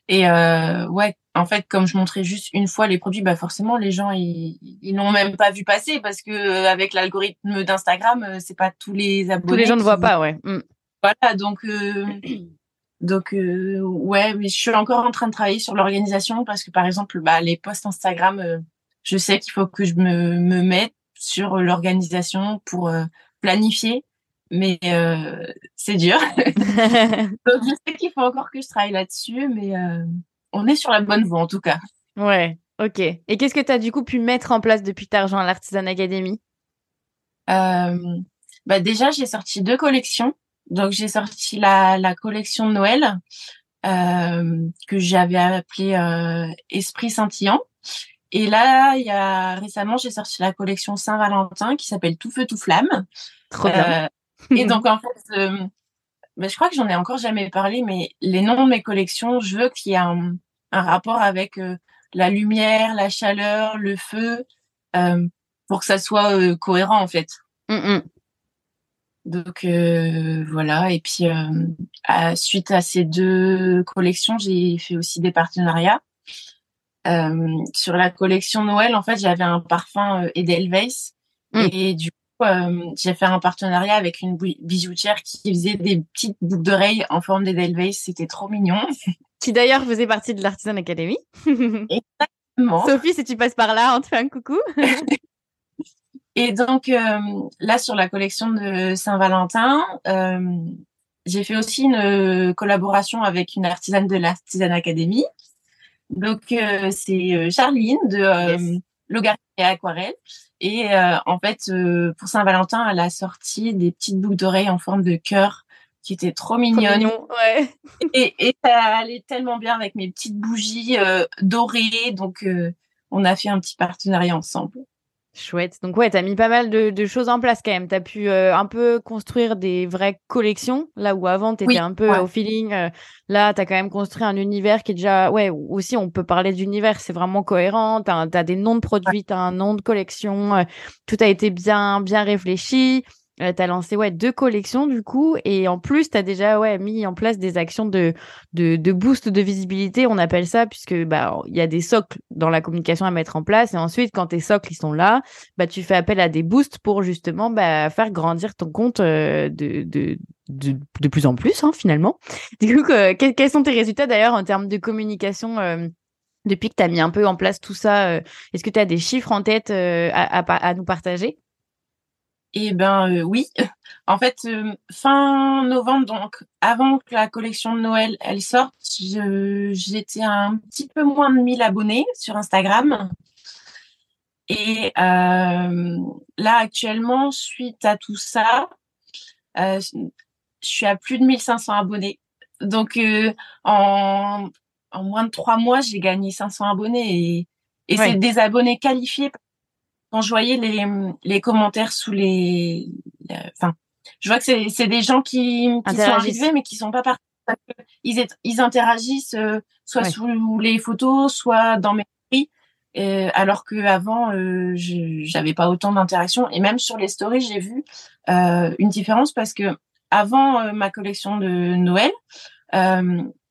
et euh, ouais en fait comme je montrais juste une fois les produits bah forcément les gens ils ils n'ont même pas vu passer parce que euh, avec l'algorithme d'Instagram euh, c'est pas tous les abonnés tous les gens ne voient pas ouais mm. voilà donc donc ouais mais je suis encore en train de travailler sur l'organisation parce que par exemple bah les posts Instagram je sais qu'il faut que je me me mette sur l'organisation pour planifier mais euh, c'est dur. Donc je sais qu'il faut encore que je travaille là-dessus, mais euh, on est sur la bonne voie en tout cas. Ouais, ok. Et qu'est-ce que tu as du coup pu mettre en place depuis ta rejoint l'Artisan Academy? Euh, bah Déjà, j'ai sorti deux collections. Donc j'ai sorti la, la collection de Noël que j'avais appelée Esprit scintillant. Et là, il y a récemment, j'ai sorti la collection Saint-Valentin qui s'appelle Tout feu tout flamme. Trop bien. Et donc, en fait, euh, je crois que j'en ai encore jamais parlé, mais les noms de mes collections, je veux qu'il y ait un, un rapport avec euh, la lumière, la chaleur, le feu, euh, pour que ça soit euh, cohérent, en fait. Mm, mm. Donc, voilà. Et puis, à, suite à ces deux collections, j'ai fait aussi des partenariats. sur la collection Noël, en fait, j'avais un parfum Edelweiss. Mm. Et du euh, j'ai fait un partenariat avec une bijoutière qui faisait des petites boucles d'oreilles en forme d'Edelweiss. C'était trop mignon. Qui d'ailleurs faisait partie de l'Artisan Academy. Exactement. Sophie, si tu passes par là, on te fait un coucou. Et donc euh, là, sur la collection de Saint-Valentin, euh, j'ai fait aussi une collaboration avec une artisane de l'Artisan Academy. Donc c'est Charline de Logarithme et Aquarelle. Et euh, en fait, euh, pour Saint-Valentin, elle a sorti des petites boucles d'oreilles en forme de cœur qui étaient trop mignonnes. ouais. et, et ça allait tellement bien avec mes petites bougies euh, dorées. Donc, on a fait un petit partenariat ensemble. Chouette. Donc ouais, tu as mis pas mal de, choses en place quand même. Tu as pu euh, un peu construire des vraies collections, là où avant tu étais un peu au feeling. Euh, là, tu as quand même construit un univers qui est déjà... Ouais, aussi on peut parler d'univers, c'est vraiment cohérent. Tu as, des noms de produits, tu as un nom de collection. Euh, tout a été bien, bien réfléchi. Euh, tu as lancé ouais, deux collections du coup et en plus tu as déjà ouais, mis en place des actions de, de, de, boost de visibilité, on appelle ça, puisque bah il y a des socles dans la communication à mettre en place et ensuite quand tes socles ils sont là, bah tu fais appel à des boosts pour justement bah, faire grandir ton compte euh, de, de, de, plus en plus hein, finalement. Du coup, quels sont tes résultats d'ailleurs en termes de communication euh, depuis que tu mis un peu en place tout ça Est-ce que tu as des chiffres en tête à, à, à nous partager? Eh ben euh, oui. En fait, euh, fin novembre, donc avant que la collection de Noël elle sorte, j'étais un petit peu moins de 1000 abonnés sur Instagram. Et euh, là actuellement, suite à tout ça, je suis à plus de 1500 abonnés. Donc en, en moins de trois mois, j'ai gagné 500 abonnés et, et c'est des abonnés qualifiés quand je voyais les, les commentaires sous les, enfin, je vois que c'est, c'est des gens qui, qui sont arrivés mais qui sont pas partis. Ils, ils interagissent euh, soit sous les photos, soit dans mes stories, euh, alors que avant euh, j'avais pas autant d'interactions et même sur les stories j'ai vu euh, une différence parce que avant ma collection de Noël,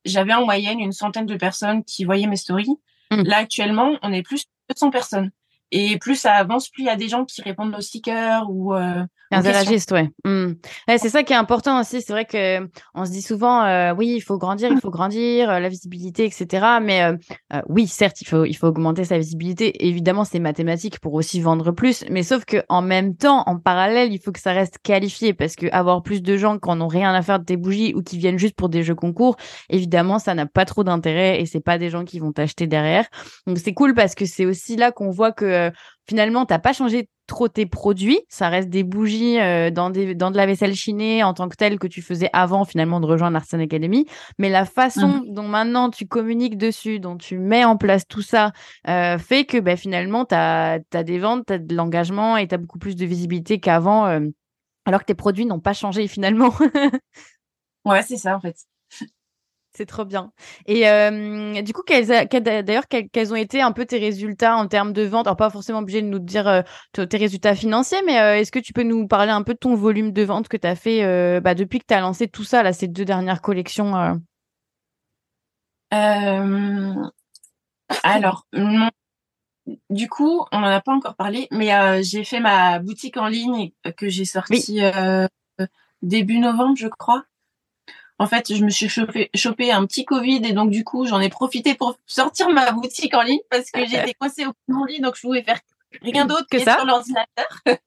j'avais en moyenne une centaine de personnes qui voyaient mes stories. Mmh. Là, actuellement, on est plus de 200 personnes. Et plus ça avance, plus il y a des gens qui répondent aux stickers ou euh, interagissent, ouais. Mmh. ouais c'est ça qui est important aussi. C'est vrai que on se dit souvent, euh, oui, il faut grandir, il faut grandir, euh, la visibilité, etc. Mais euh, euh, oui, certes, il faut il faut augmenter sa visibilité. Évidemment, c'est mathématique pour aussi vendre plus. Mais sauf que en même temps, en parallèle, il faut que ça reste qualifié parce que avoir plus de gens qui n'ont rien à faire de tes bougies ou qui viennent juste pour des jeux concours, évidemment, ça n'a pas trop d'intérêt et c'est pas des gens qui vont t'acheter derrière. Donc c'est cool parce que c'est aussi là qu'on voit que euh, finalement, t'as pas changé trop tes produits. Ça reste des bougies euh, dans, des, dans de la vaisselle chinée en tant que telle que tu faisais avant finalement de rejoindre l'Artisan Academy. Mais la façon mmh. dont maintenant tu communiques dessus, dont tu mets en place tout ça, euh, fait que bah, finalement, tu as, des ventes, tu as de l'engagement et tu as beaucoup plus de visibilité qu'avant, alors que tes produits n'ont pas changé finalement. ouais, c'est ça en fait. C'est trop bien. Et euh, du coup, d'ailleurs, quels, ont été un peu tes résultats en termes de vente? Alors, pas forcément obligé de nous dire euh, tes résultats financiers, mais euh, est-ce que tu peux nous parler un peu de ton volume de vente que tu as fait bah, depuis que tu as lancé tout ça, là, ces deux dernières collections Alors, du coup, on n'en a pas encore parlé, mais j'ai fait ma boutique en ligne que j'ai sortie début novembre, je crois en fait, je me suis chopé, chopé un petit Covid et donc du coup, j'en ai profité pour sortir ma boutique en ligne parce que j'étais coincée au mon lit, donc je pouvais faire rien d'autre que ça? sur l'ordinateur.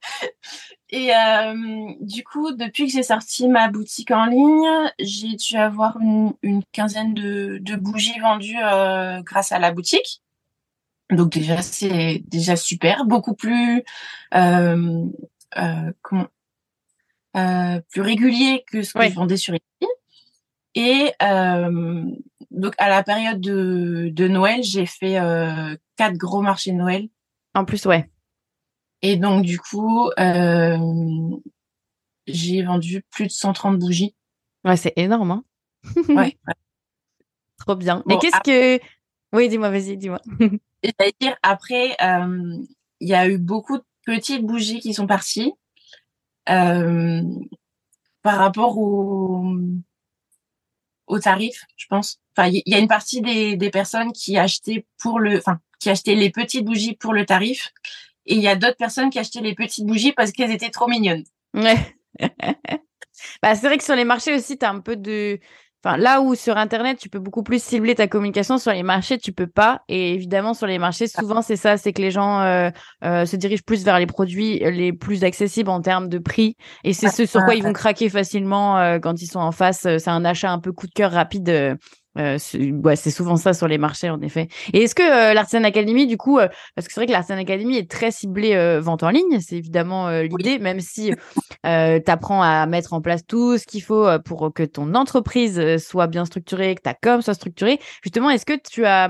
et euh, du coup, depuis que j'ai sorti ma boutique en ligne, j'ai dû avoir une, quinzaine de, de, bougies vendues euh, grâce à la boutique. Donc déjà, c'est déjà super, beaucoup plus euh, euh comment euh, plus régulier que ce que je vendais sur eBay. Et euh, donc à la période de, de Noël, j'ai fait euh, quatre gros marchés de Noël. En plus, ouais. Et donc du coup, euh, j'ai vendu plus de 130 bougies. Ouais, c'est énorme. Hein ouais, Trop bien. Et qu'est-ce que... Oui, dis-moi, vas-y, dis-moi. C'est-à-dire, après, euh, il y a eu beaucoup de petites bougies qui sont parties par rapport au au tarif, je pense. Enfin, il y, a une partie des, des personnes qui achetaient pour le, enfin, qui achetaient les petites bougies pour le tarif, et il y a d'autres personnes qui achetaient les petites bougies parce qu'elles étaient trop mignonnes. Ouais. bah, c'est vrai que sur les marchés aussi, tu un peu de, Enfin, là où sur Internet, tu peux beaucoup plus cibler ta communication, sur les marchés, tu peux pas. Et évidemment, sur les marchés, souvent, c'est ça, c'est que les gens euh, euh, se dirigent plus vers les produits les plus accessibles en termes de prix. Et c'est ce sur quoi ils vont craquer facilement euh, quand ils sont en face. C'est un achat un peu coup de cœur rapide euh, c'est souvent ça sur les marchés, en effet. Et est-ce que euh, l'Artisan Academy, du coup, euh, parce que c'est vrai que l'Artisan Academy est très ciblée euh, vente en ligne, c'est évidemment l'idée, même si tu apprends à mettre en place tout ce qu'il faut pour que ton entreprise soit bien structurée, que ta com soit structurée. Justement, est-ce que tu as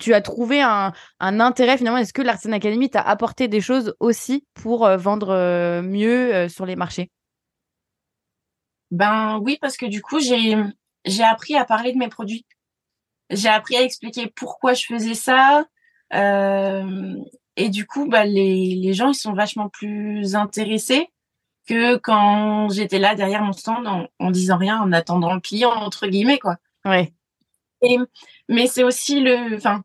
tu as trouvé un, intérêt finalement? Est-ce que l'Artisan Academy t'a apporté des choses aussi pour vendre mieux sur les marchés? Ben oui, parce que du coup, j'ai appris à parler de mes produits. J'ai appris à expliquer pourquoi je faisais ça. Euh, et du coup, bah, les, les gens, ils sont vachement plus intéressés que quand j'étais là derrière mon stand en, en, disant rien, en attendant le client, entre guillemets, quoi. Ouais. Et, mais c'est aussi le, enfin,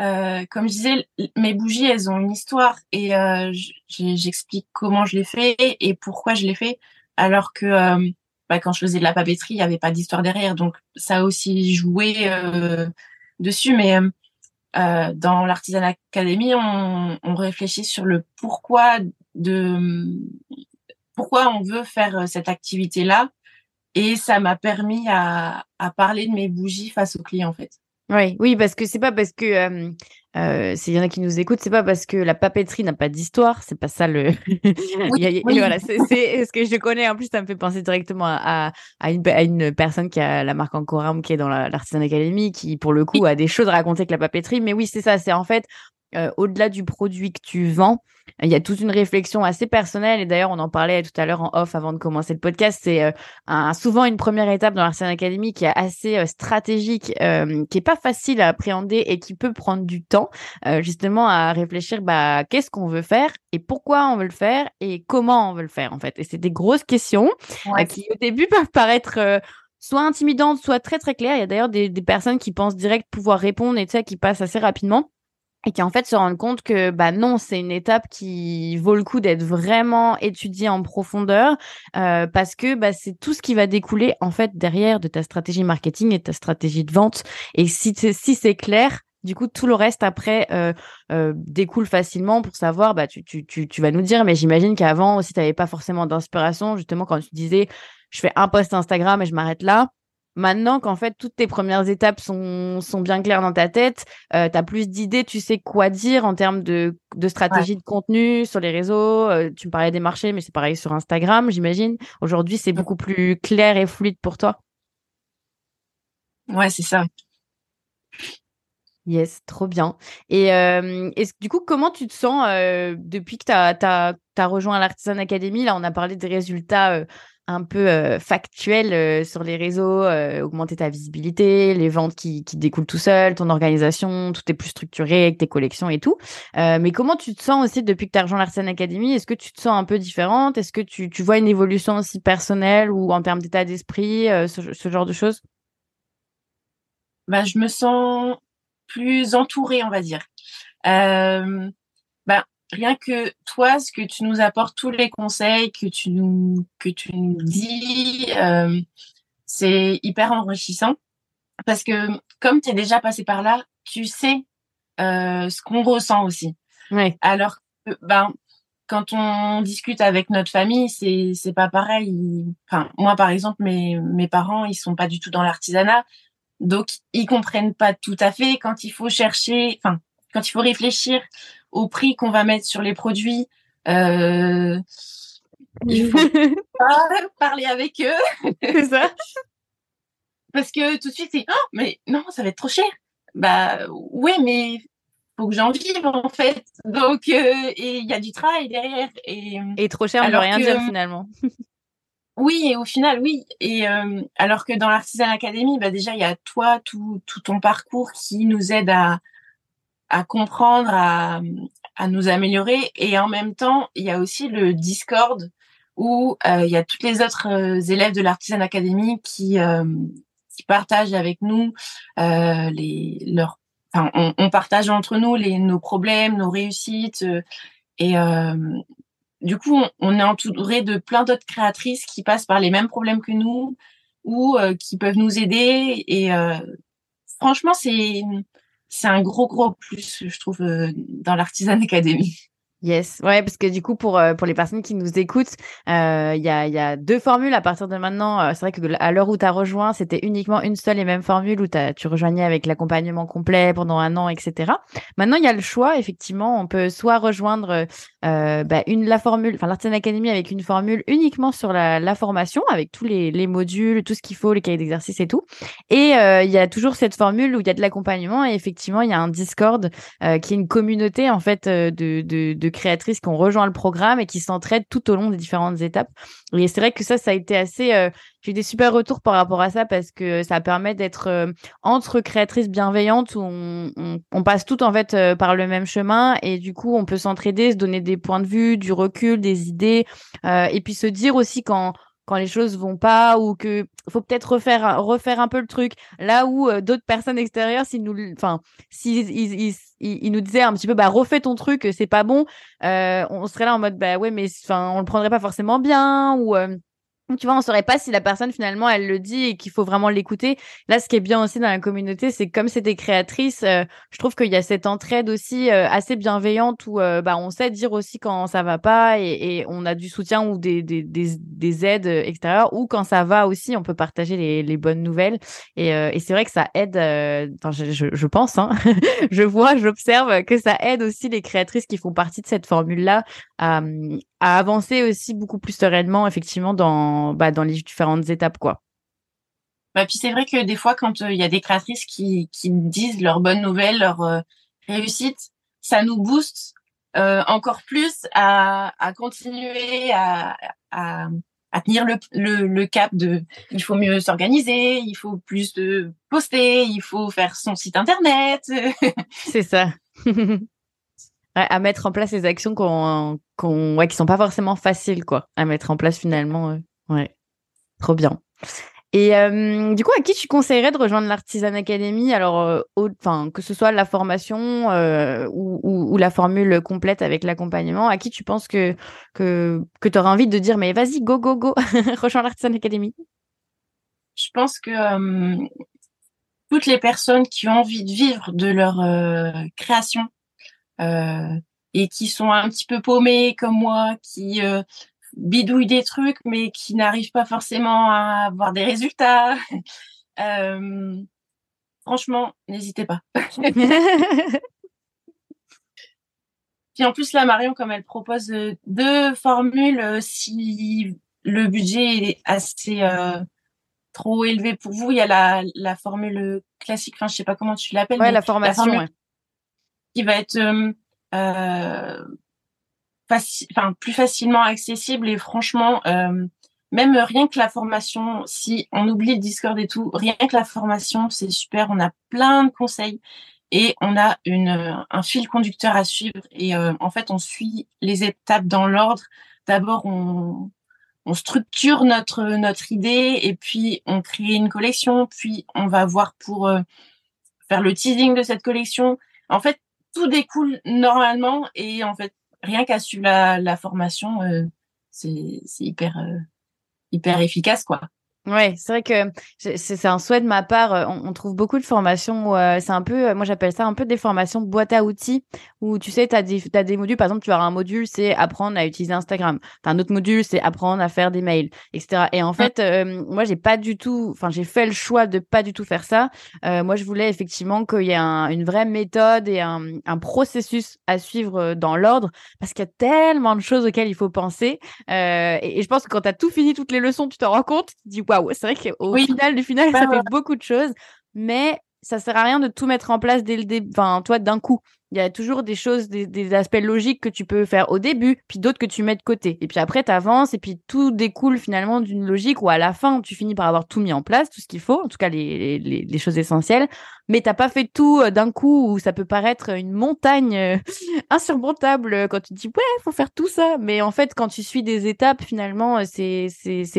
euh, comme je disais, mes bougies, elles ont une histoire et euh, j'explique comment je les fais et pourquoi je les fais, alors que euh, bah, quand je faisais de la papeterie, il n'y avait pas d'histoire derrière. Donc, ça a aussi joué euh, dessus. Mais euh dans l'Artisan Academy, on, on, réfléchit sur le pourquoi de pourquoi on veut faire euh, cette activité-là. Et ça m'a permis à, à parler de mes bougies face aux clients, en fait. Oui, oui, parce que c'est pas parce que euh, euh, s'il y en a qui nous écoutent, c'est pas parce que la papeterie n'a pas d'histoire, c'est pas ça le. oui, Voilà, c'est ce que je connais. En plus, ça me fait penser directement à, à, une, à une, personne qui a la marque en Coram, qui est dans l'Artisan Academy, qui pour le coup a des choses à raconter avec la papeterie. Mais oui, c'est ça. C'est en fait euh, au-delà du produit que tu vends, il y a toute une réflexion assez personnelle. Et d'ailleurs, on en parlait tout à l'heure en off avant de commencer le podcast. C'est euh, souvent une première étape dans l'Artisan Academy qui est assez euh, stratégique, euh, qui est pas facile à appréhender et qui peut prendre du temps, justement, à réfléchir bah, qu'est-ce qu'on veut faire et pourquoi on veut le faire et comment on veut le faire, en fait. Et c'est des grosses questions qui, au début, peuvent paraître soit intimidantes, soit très très claires. Il y a d'ailleurs des, des personnes qui pensent direct pouvoir répondre et tu sais, qui passent assez rapidement et qui en fait se rendent compte que bah non, c'est une étape qui vaut le coup d'être vraiment étudiée en profondeur euh, parce que bah, c'est tout ce qui va découler en fait derrière de ta stratégie marketing et ta stratégie de vente. Et si c'est si c'est clair, du coup tout le reste après euh, euh, découle facilement pour savoir. Bah tu tu tu, tu vas nous dire, mais j'imagine qu'avant aussi tu n'avais pas forcément d'inspiration justement quand tu disais je fais un post Instagram et je m'arrête là. Maintenant qu'en fait toutes tes premières étapes sont, sont bien claires dans ta tête, euh, tu as plus d'idées, tu sais quoi dire en termes de, de stratégie de contenu sur les réseaux. Euh, tu me parlais des marchés, mais c'est pareil sur Instagram, j'imagine. Aujourd'hui, c'est beaucoup plus clair et fluide pour toi. Ouais, c'est ça. Yes, trop bien. Et, euh, du coup, comment tu te sens euh, depuis que tu as, as, as, rejoint l'Artisan Academy? Là, on a parlé des résultats euh, un peu euh, factuel euh, sur les réseaux, euh, augmenter ta visibilité, les ventes qui, qui découlent tout seul, ton organisation, tout est plus structuré avec tes collections et tout. mais comment tu te sens aussi depuis que tu as rejoint l'Artisan Academy? Est-ce que tu te sens un peu différente? Est-ce que tu, tu vois une évolution aussi personnelle ou en termes d'état d'esprit, ce, genre de choses? Bah, Je me sens plus entourée, on va dire. Euh, rien que toi, ce que tu nous apportes, tous les conseils que tu nous, que tu nous dis, euh, c'est hyper enrichissant. Parce que comme tu es déjà passé par là, tu sais euh, ce qu'on ressent aussi. Ouais. Alors que, ben, quand on discute avec notre famille, c'est c'est pas pareil. Enfin, moi par exemple, mes mes parents, ils sont pas du tout dans l'artisanat, donc ils comprennent pas tout à fait quand il faut chercher, enfin quand il faut réfléchir au prix qu'on va mettre sur les produits. Euh, il faut pas parler avec eux. C'est ça. Parce que tout de suite, c'est oh, mais non, ça va être trop cher. Bah ouais, mais faut que j'en vive en fait. Donc euh, et il y a du travail derrière et et trop cher, alors rien que, dire finalement. oui, et au final oui. Et euh, alors que dans l'Artisan Academy, bah déjà il y a toi tout tout ton parcours qui nous aide à à comprendre, à, à nous améliorer. Et en même temps, il y a aussi le Discord où euh, il y a toutes les autres euh, élèves de l'Artisan Academy qui, euh, qui partagent avec nous euh, les leurs. Enfin, on, partage entre nous les nos problèmes, nos réussites. et du coup, on, on, est entouré de plein d'autres créatrices qui passent par les mêmes problèmes que nous ou qui peuvent nous aider. Et franchement, c'est c'est un gros gros plus je trouve euh, dans l'artisan academy. Yes, ouais, parce que du coup, pour, euh, pour les personnes qui nous écoutent, euh, il y, a, y a deux formules à partir de maintenant. Euh, c'est vrai que à l'heure où tu as rejoint, c'était uniquement une seule et même formule où tu rejoignais avec l'accompagnement complet pendant un an, etc. Maintenant, il y a le choix, effectivement. On peut soit rejoindre euh, bah, une, la formule, enfin l'Artisan Academy avec une formule uniquement sur la, la formation, avec tous les, les modules, tout ce qu'il faut, les cahiers d'exercice et tout. Et il y a toujours cette formule où il y a de l'accompagnement et effectivement, il y a un Discord qui est une communauté en fait de, de, de créatrices qui ont rejoint le programme et qui s'entraident tout au long des différentes étapes. Et c'est vrai que ça, ça a été assez. Euh, j'ai eu des super retours par rapport à ça parce que ça permet d'être euh, entre créatrices bienveillantes où on, passe toutes en fait euh, par le même chemin et du coup on peut s'entraider, se donner des points de vue, du recul, des idées et puis se dire aussi quand quand les choses vont pas ou que faut peut-être refaire refaire un peu le truc. Là où euh, d'autres personnes extérieures s'ils nous enfin s'ils ils, ils, ils, nous disaient un petit peu bah refais ton truc c'est pas bon euh, on serait là en mode bah ouais mais enfin on le prendrait pas forcément bien ou euh, tu vois, on saurait pas si la personne finalement elle le dit et qu'il faut vraiment l'écouter. Là, ce qui est bien aussi dans la communauté, c'est comme c'est des créatrices, euh, je trouve qu'il y a cette entraide aussi euh, assez bienveillante où euh, bah on sait dire aussi quand ça va pas et, on a du soutien ou des, des, des, des, aides extérieures ou quand ça va aussi, on peut partager les, les bonnes nouvelles et, c'est vrai que ça aide. Enfin, je, je, pense, hein, je vois, j'observe que ça aide aussi les créatrices qui font partie de cette formule là à, à avancer aussi beaucoup plus sereinement, effectivement, dans, bah, dans les différentes étapes, quoi. Bah, puis c'est vrai que des fois, quand euh, il y a des créatrices qui, qui disent leurs bonnes nouvelles, leurs euh, réussites, ça nous booste euh, encore plus à, à continuer à, à, à tenir le, le, le, cap de il faut mieux s'organiser, il faut plus de poster, il faut faire son site internet. c'est ça. à mettre en place les actions qu'on, qu'on, ouais, qui sont pas forcément faciles, quoi, à mettre en place finalement. Euh, ouais, trop bien. Et euh, du coup, à qui tu conseillerais de rejoindre l'Artisan Academy? Alors, euh, enfin, que ce soit la formation ou, ou, la formule complète avec l'accompagnement, à qui tu penses que, que, que tu auras envie de dire, mais vas-y, go, go, go, rejoins l'Artisan Academy? Je pense que toutes les personnes qui ont envie de vivre de leur création et qui sont un petit peu paumées comme moi, qui bidouillent des trucs, mais qui n'arrivent pas forcément à avoir des résultats. Euh, franchement, n'hésitez pas. Puis en plus, là, Marion, comme elle propose euh, deux formules, euh, si le budget est assez trop élevé pour vous, il y a la, la formule classique, enfin, je sais pas comment tu l'appelles. Ouais, la formation. Qui va être enfin plus facilement accessible et franchement euh, même rien que la formation si on oublie le Discord et tout rien que la formation c'est super on a plein de conseils et on a une un fil conducteur à suivre et euh, en fait on suit les étapes dans l'ordre. D'abord on on structure notre notre idée et puis on crée une collection puis on va voir pour euh, faire le teasing de cette collection. En fait tout découle normalement et en fait rien qu'à suivre la, formation, euh, c'est hyper, euh, hyper efficace, quoi. Ouais, c'est vrai que c'est un souhait de ma part. Euh, on, trouve beaucoup de formations. Euh, c'est un peu, euh, moi j'appelle ça un peu des formations boîte à outils où tu sais, tu as, as, des modules. Par exemple, tu as un module, c'est apprendre à utiliser Instagram. Tu as un autre module, c'est apprendre à faire des mails, etc. Et en fait, moi j'ai pas du tout, enfin j'ai fait le choix de pas du tout faire ça. moi je voulais effectivement qu'il y ait une vraie méthode et un, un processus à suivre dans l'ordre parce qu'il y a tellement de choses auxquelles il faut penser. Et, et, je pense que quand tu as tout fini, toutes les leçons, tu te rends compte, tu te dis, c'est vrai qu'au final du final, ça fait beaucoup de choses, mais ça sert à rien de tout mettre en place dès le début, enfin, toi, d'un coup. Il y a toujours des choses, des, aspects logiques que tu peux faire au début, puis d'autres que tu mets de côté. Et puis après, tu avances, et puis tout découle finalement d'une logique où à la fin, tu finis par avoir tout mis en place, tout ce qu'il faut, en tout cas les, choses essentielles. Mais t'as pas fait tout euh, d'un coup où ça peut paraître une montagne euh, insurmontable quand tu dis ouais, faut faire tout ça. Mais en fait, quand tu suis des étapes, finalement, euh, c'est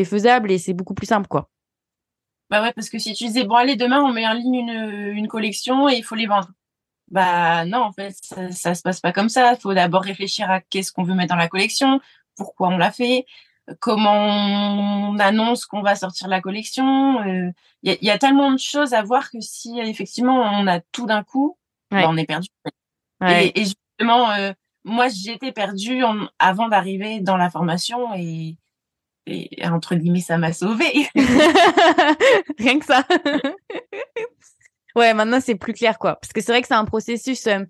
faisable et c'est beaucoup plus simple, quoi. Bah ouais, parce que si tu disais, bon, allez, demain, on met en ligne une, une collection et il faut les vendre. Bah non, en fait, ça, ça se passe pas comme ça. Il faut d'abord réfléchir à qu'est-ce qu'on veut mettre dans la collection, pourquoi on l'a fait, comment on annonce qu'on va sortir la collection. Il euh, y, y, a tellement de choses à voir que si effectivement on a tout d'un coup, bah, on est perdu. Et, et, justement, euh, moi j'étais perdue avant d'arriver dans la formation et et entre guillemets, ça m'a sauvée. Rien que ça. ouais, maintenant c'est plus clair, quoi. Parce que c'est vrai que c'est un processus. Euh,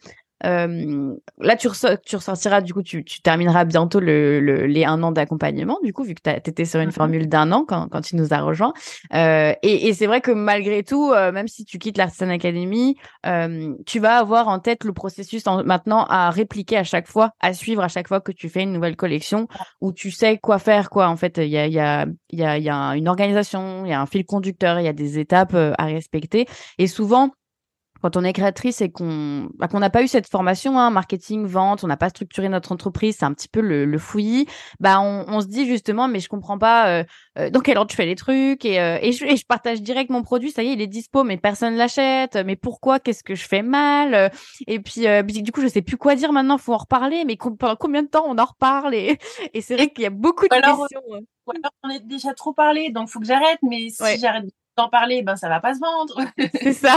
euh, là, tu, tu ressortiras, du coup, tu, tu termineras bientôt le, le, les un an d'accompagnement, du coup, vu que tu étais sur une mmh formule d'un an quand, quand tu nous as rejoint. Euh, et, et c'est vrai que malgré tout, euh, même si tu quittes l'Artisan Academy, euh, tu vas avoir en tête le processus maintenant à répliquer à chaque fois, à suivre à chaque fois que tu fais une nouvelle collection, où tu sais quoi faire, quoi. En fait, il y a, y, a, y, a, y a une organisation, il y a un fil conducteur, il y a des étapes euh, à respecter. Et souvent, quand on est créatrice et qu'on bah, qu'on n'a pas eu cette formation, hein, marketing, vente, on n'a pas structuré notre entreprise, c'est un petit peu le, le fouillis, bah on, on, se dit justement, mais je comprends pas euh, euh dans quel ordre je fais les trucs et, euh, et, je, et, je, partage direct mon produit, ça y est, il est dispo, mais personne l'achète, mais pourquoi, qu'est-ce que je fais mal? Et puis euh, du coup, je sais plus quoi dire maintenant, faut en reparler, mais pendant combien de temps on en reparle? Et, et c'est vrai qu'il y a beaucoup de questions. Hein. alors on est déjà trop parlé, donc faut que j'arrête, mais si j'arrête d'en parler, ben ça va pas se vendre. c'est ça,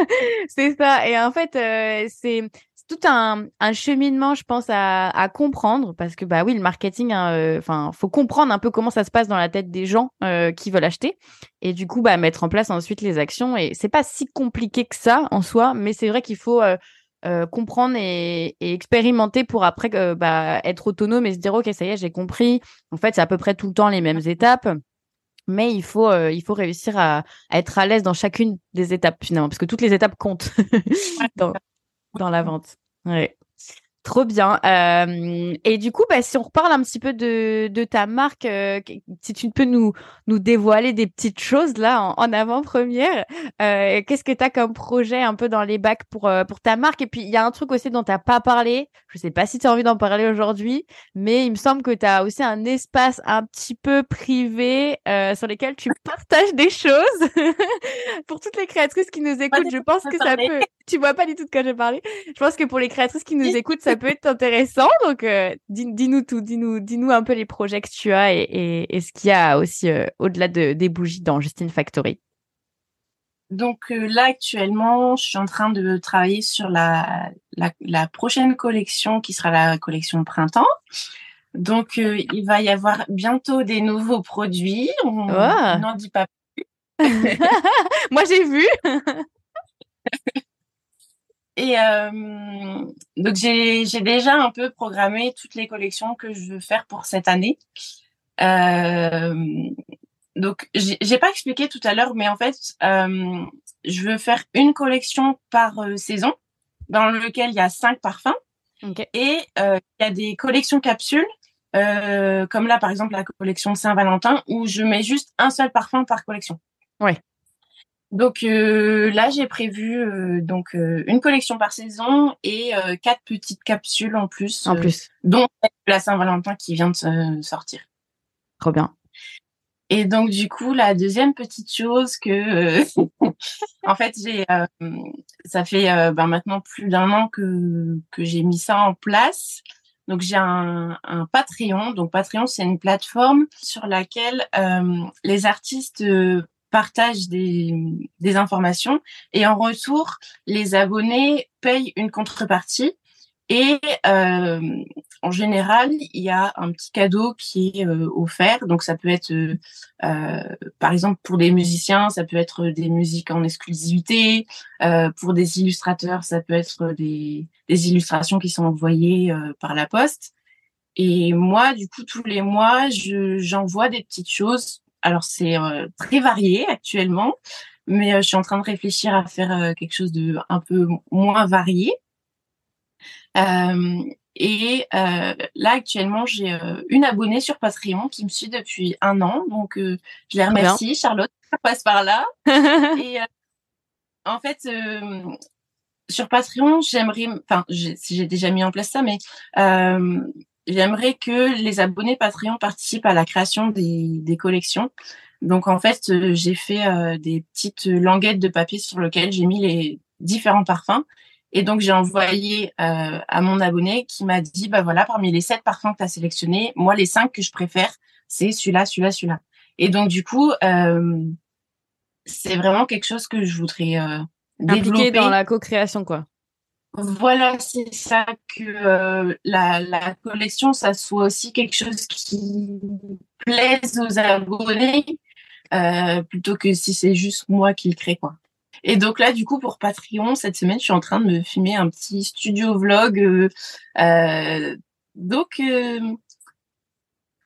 c'est ça. Et en fait, euh, c'est tout un, un, cheminement, je pense, à, à, comprendre parce que bah oui, le marketing, hein, euh, enfin, faut comprendre un peu comment ça se passe dans la tête des gens euh, qui veulent acheter et du coup, bah mettre en place ensuite les actions. Et c'est pas si compliqué que ça en soi, mais c'est vrai qu'il faut comprendre et, et, expérimenter pour après bah, être autonome et se dire ok, ça y est, j'ai compris. En fait, c'est à peu près tout le temps les mêmes étapes mais il faut euh, il faut réussir à, à être à l'aise dans chacune des étapes finalement parce que toutes les étapes comptent dans, dans la vente. Ouais. Trop bien. Euh, et du coup, bah, si on reparle un petit peu de, de ta marque, euh, si tu peux nous, nous dévoiler des petites choses là en, avant-première, euh, qu'est-ce que tu as comme projet un peu dans les bacs pour, pour ta marque? Et puis, il y a un truc aussi dont tu n'as pas parlé. Je sais pas si tu as envie d'en parler aujourd'hui, mais il me semble que tu as aussi un espace un petit peu privé sur lequel tu partages des choses. pour toutes les créatrices qui nous écoutent, je pense que ça peut... Tu vois pas du tout de quoi j'ai parlé. Je pense que pour les créatrices qui nous écoutent, ça peut être intéressant. Donc, euh, dis-nous tout, dis-nous, dis-nous un peu les projets que tu as et, ce qu'il y a aussi euh, au-delà de, des bougies dans Justine Factory. Donc euh, là actuellement, je suis en train de travailler sur la, la, prochaine collection qui sera la collection printemps. Donc il va y avoir bientôt des nouveaux produits. On n'en dit pas plus. Moi j'ai vu. Et euh, donc j'ai déjà un peu programmé toutes les collections que je veux faire pour cette année. Euh, donc j'ai pas expliqué tout à l'heure, mais en fait euh, je veux faire une collection par euh, saison dans lequel il y a cinq parfums. Et euh, il y a des collections capsules, comme là par exemple la collection Saint-Valentin, où je mets juste un seul parfum par collection. Ouais. Donc euh, là, j'ai prévu euh, donc euh, une collection par saison et quatre petites capsules en plus, en plus, dont la Saint-Valentin qui vient de sortir. Trop bien. Et donc du coup, la deuxième petite chose que, en fait, j'ai, ça fait ben, maintenant plus d'un an que que j'ai mis ça en place. Donc j'ai un, un, Patreon. Donc Patreon, c'est une plateforme sur laquelle les artistes partagent des, des informations et en retour, les abonnés payent une contrepartie. Et euh, en général, il y a un petit cadeau qui est euh, offert. Donc ça peut être, euh, euh, par exemple, pour des musiciens, ça peut être des musiques en exclusivité. Euh, pour des illustrateurs, ça peut être des, des illustrations qui sont envoyées euh, par la poste. Et moi, du coup, tous les mois, j'envoie des petites choses alors c'est euh, très varié actuellement, mais euh, je suis en train de réfléchir à faire euh, quelque chose de un peu moins varié. et là actuellement j'ai une abonnée sur Patreon qui me suit depuis un an, donc je les remercie. Charlotte, ça passe par là. et en fait sur Patreon, j'aimerais, enfin, si j'ai déjà mis en place ça, mais j'aimerais que les abonnés Patreon participent à la création des, des collections. Donc en fait, euh, j'ai fait euh, des petites languettes de papier sur lesquelles j'ai mis les différents parfums. Et donc j'ai envoyé euh, à mon abonné qui m'a dit bah voilà parmi les sept parfums que tu as sélectionnés, moi les cinq que je préfère c'est celui-là, celui-là, celui-là. Et donc du coup c'est vraiment quelque chose que je voudrais euh, développer dans la co-création quoi. Voilà, c'est ça que euh, la, la, collection, ça soit aussi quelque chose qui plaise aux abonnés, euh, plutôt que si c'est juste moi qui le crée, quoi. Et donc là, du coup, pour Patreon, cette semaine, je suis en train de me filmer un petit studio vlog. Euh, euh donc, euh,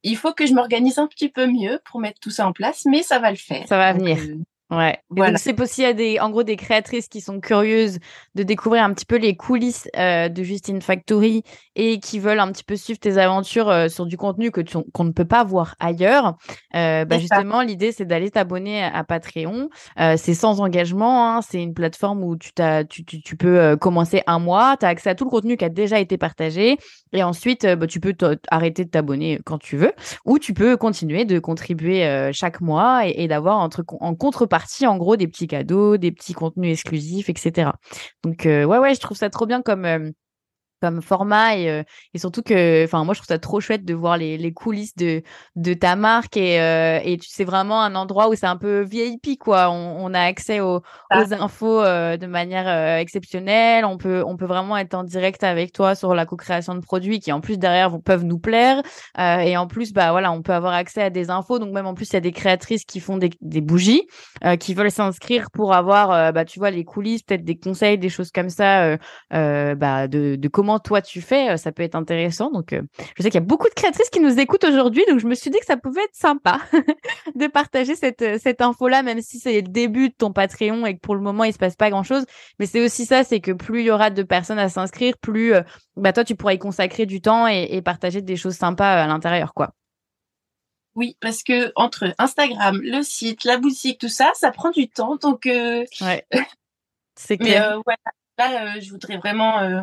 il faut que je m'organise un petit peu mieux pour mettre tout ça en place, mais ça va le faire. Ça va venir. Ouais. Voilà. C'est possible à des, en gros, des créatrices qui sont curieuses de découvrir un petit peu les coulisses euh, de Justine Factory et qui veulent un petit peu suivre tes aventures euh, sur du contenu que qu'on ne peut pas voir ailleurs. Euh, bah, justement, l'idée c'est d'aller t'abonner à, Patreon. Euh, c'est sans engagement. Hein, c'est une plateforme où tu, t'as, tu, tu, tu peux commencer un mois. Tu as accès à tout le contenu qui a déjà été partagé. Et ensuite, bah, tu peux arrêter de t'abonner quand tu veux ou tu peux continuer de contribuer chaque mois et, et d'avoir entre, en contrepartie en gros, des petits cadeaux, des petits contenus exclusifs, etc. Donc, euh, ouais, ouais, je trouve ça trop bien comme, euh, comme format et, euh, et surtout que enfin moi je trouve ça trop chouette de voir les, les coulisses de de ta marque et euh, et c'est vraiment un endroit où c'est un peu VIP quoi. On, on a accès aux, ah. aux infos euh, de manière exceptionnelle. On peut on peut vraiment être en direct avec toi sur la co-création de produits qui en plus derrière peuvent nous plaire et en plus bah voilà on peut avoir accès à des infos. Donc même en plus il y a des créatrices qui font des, des bougies qui veulent s'inscrire pour avoir bah tu vois les coulisses peut-être des conseils des choses comme ça bah de de comment comment toi tu fais, ça peut être intéressant. Donc, je sais qu'il y a beaucoup de créatrices qui nous écoutent aujourd'hui, donc je me suis dit que ça pouvait être sympa de partager cette, cette info-là, même si c'est le début de ton Patreon et que pour le moment, il se passe pas grand-chose. Mais c'est aussi ça, c'est que plus il y aura de personnes à s'inscrire, plus bah, toi, tu pourras y consacrer du temps et, et partager des choses sympas à l'intérieur, quoi. Oui, parce que entre Instagram, le site, la boutique, tout ça, ça prend du temps. Donc, euh... ouais, c'est clair. Mais euh, là, euh, je voudrais vraiment euh,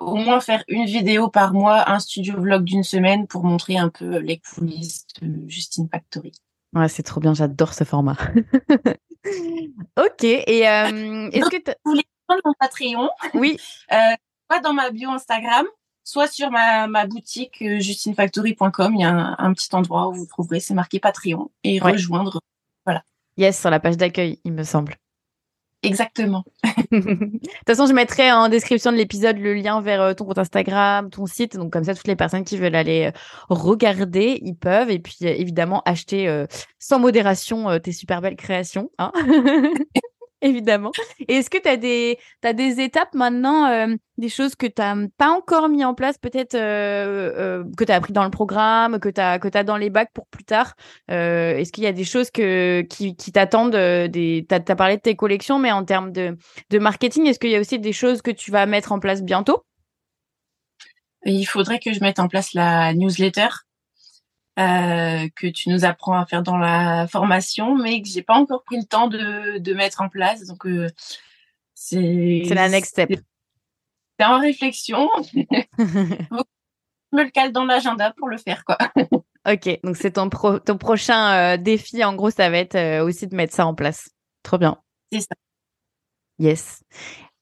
au moins faire une vidéo par mois, un studio vlog d'une semaine pour montrer un peu les coulisses de Justine Factory. Ouais, c'est trop bien, j'adore ce format. ok, et est-ce que vous voulez prendre mon Patreon? Oui. pas dans ma bio Instagram, soit sur ma, ma boutique euh, justinefactory.com, il y a un, petit endroit où vous trouverez, c'est marqué Patreon et rejoindre. Voilà. Yes, sur la page d'accueil, il me semble. Exactement. de toute façon, je mettrai en description de l'épisode le lien vers euh, ton compte Instagram, ton site. Donc, comme ça, toutes les personnes qui veulent aller euh, regarder, ils peuvent. Et puis, évidemment, acheter sans modération tes super belles créations. Hein évidemment. Et est-ce que tu as des, as des étapes maintenant, euh, des choses que tu n'as pas encore mis en place, peut-être euh, euh, que tu as appris dans le programme, que tu as, que as dans les bacs pour plus tard Est-ce qu'il y a des choses que, qui, qui t'attendent Tu as, parlé de tes collections, mais en termes de, de marketing, est-ce qu'il y a aussi des choses que tu vas mettre en place bientôt? Il faudrait que je mette en place la newsletter. Euh, que tu nous apprends à faire dans la formation, mais que j'ai pas encore pris le temps de, de mettre en place. Donc euh, c'est c'est la next step. C'est en réflexion. je me le cale dans l'agenda pour le faire quoi. ok, donc c'est ton pro ton prochain euh, défi. En gros, ça va être aussi de mettre ça en place. Trop bien. C'est ça. Yes.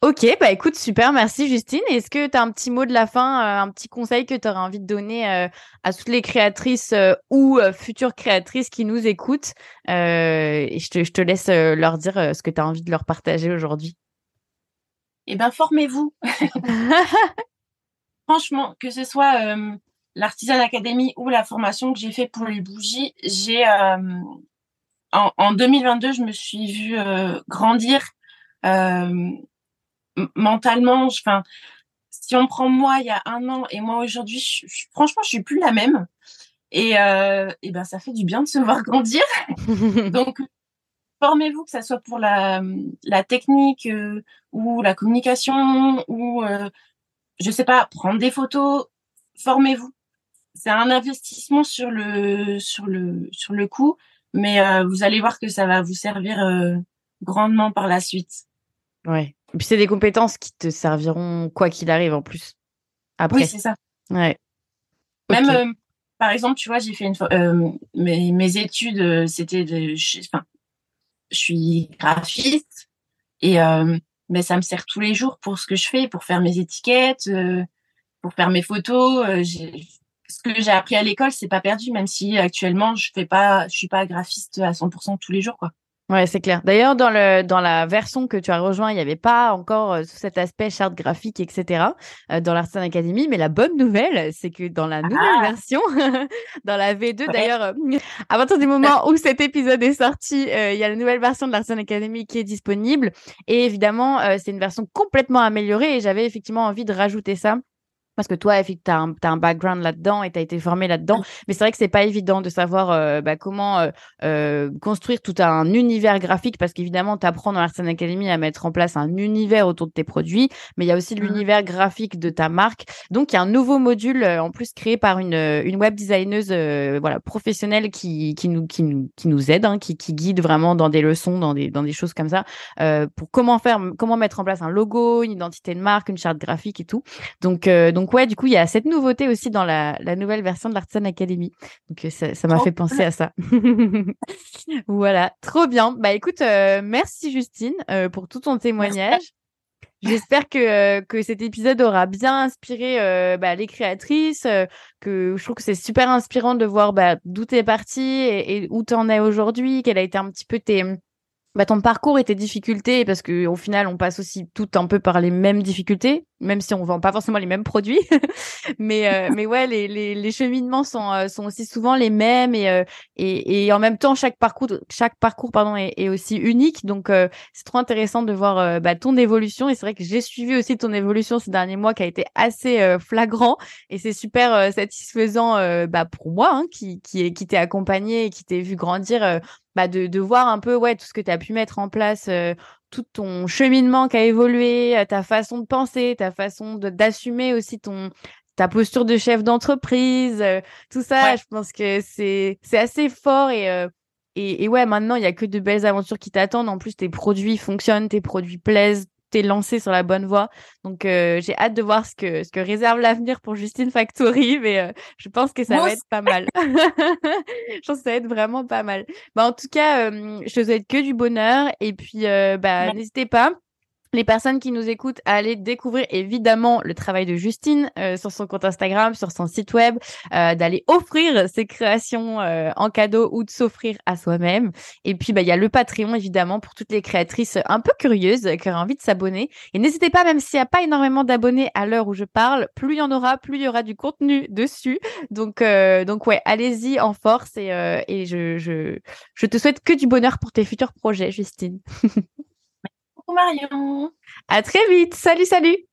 Ok, bah écoute, super, merci Justine. Est-ce que tu as un petit mot de la fin, euh, un petit conseil que tu aurais envie de donner euh, à toutes les créatrices euh, ou futures créatrices qui nous écoutent Et je te, je te, laisse leur dire ce que tu as envie de leur partager aujourd'hui. Eh bien, formez-vous. Franchement, que ce soit l'Artisan Academy ou la formation que j'ai fait pour les bougies, j'ai en, en, 2022, je me suis vue grandir mentalement, enfin, si on prend moi il y a un an et moi aujourd'hui, franchement, je suis plus la même. Et, euh, et ben, ça fait du bien de se voir grandir. Donc, formez-vous, que ça soit pour la, la technique euh, ou la communication ou, euh, je sais pas, prendre des photos. Formez-vous. C'est un investissement sur le, sur le, sur le coup, mais euh, vous allez voir que ça va vous servir euh, grandement par la suite. Ouais. Et puis c'est des compétences qui te serviront quoi qu'il arrive en plus. Après. Oui, c'est ça. Ouais. Même, euh, par exemple, tu vois, j'ai fait une euh, mes, mes études, euh, c'était de, enfin, je suis graphiste et euh, mais ça me sert tous les jours pour ce que je fais, pour faire mes étiquettes, pour faire mes photos. ce que j'ai appris à l'école, c'est pas perdu, même si actuellement je fais pas, je suis pas graphiste à 100% tous les jours, quoi. Ouais, c'est clair. D'ailleurs, dans le dans la version que tu as rejoint, il n'y avait pas encore euh, tout cet aspect charte graphique, etc. Euh, dans l'Artisan Academy. Mais la bonne nouvelle, c'est que dans la nouvelle ah! version, dans la V2, d'ailleurs, euh, à partir du moment où cet épisode est sorti, il y a la nouvelle version de l'Artisan Academy qui est disponible. Et évidemment, c'est une version complètement améliorée. Et j'avais effectivement envie de rajouter ça parce que toi, tu as, un background là-dedans et tu as été formé là-dedans. Mais c'est vrai que c'est pas évident de savoir euh, bah, comment euh, euh, construire tout un univers graphique parce qu'évidemment, tu apprends dans l'Artisan Academy à mettre en place un univers autour de tes produits, mais il y a aussi mmh. l'univers graphique de ta marque. Donc, il y a un nouveau module en plus créé par une, une web designeuse voilà, professionnelle qui, qui, nous, qui, nous, qui nous aide, hein, qui, qui guide vraiment dans des leçons, dans des, dans des choses comme ça, pour comment faire, comment mettre en place un logo, une identité de marque, une charte graphique et tout. Donc, donc donc ouais, du coup, il y a cette nouveauté aussi dans la, nouvelle version de l'Artisan Academy. Donc euh, ça m'a fait penser à ça. voilà, trop bien. Bah écoute, euh, merci Justine euh, pour tout ton témoignage. J'espère que, que cet épisode aura bien inspiré bah, les créatrices, que je trouve que c'est super inspirant de voir bah, d'où tu es partie et, et où tu en es aujourd'hui, quelle a été un petit peu tes, bah, ton parcours et tes difficultés, parce que au final, on passe aussi tout un peu par les mêmes difficultés, même si on vend pas forcément les mêmes produits. mais euh, mais ouais, les, les, les cheminements sont euh, sont aussi souvent les mêmes et euh, et, et en même temps chaque parcours chaque parcours pardon est, est aussi unique. Donc c'est trop intéressant de voir bah, ton évolution et c'est vrai que j'ai suivi aussi ton évolution ces derniers mois qui a été assez flagrant et c'est super satisfaisant bah pour moi hein, qui qui qui t'ai accompagné et qui t'ai vu grandir bah, de, de, voir un peu ouais tout ce que tu as pu mettre en place, euh, tout ton cheminement qui a évolué, euh, ta façon de penser, ta façon d'assumer aussi ton ta posture de chef d'entreprise, euh, tout ça, je pense que c'est c'est assez fort et, et, et ouais maintenant il y a que de belles aventures qui t'attendent. En plus tes produits fonctionnent, tes produits plaisent, t'es lancé sur la bonne voie. Donc euh, j'ai hâte de voir ce que ce que réserve l'avenir pour Justine Factory, mais euh, je pense que ça va être pas mal. je pense que ça va être vraiment pas mal. Bah en tout cas, euh, je te souhaite que du bonheur et puis bah n'hésitez pas les personnes qui nous écoutent à aller découvrir évidemment le travail de Justine euh, sur son compte Instagram, sur son site web, euh, d'aller offrir ses créations euh, en cadeau ou de s'offrir à soi-même. Et puis bah il y a le Patreon évidemment pour toutes les créatrices un peu curieuses qui auraient envie de s'abonner. Et n'hésitez pas même s'il n'y a pas énormément d'abonnés à l'heure où je parle, plus il y en aura, plus il y aura du contenu dessus. Donc donc ouais, allez-y en force et je je te souhaite que du bonheur pour tes futurs projets Justine. Marion. À très vite. Salut, salut.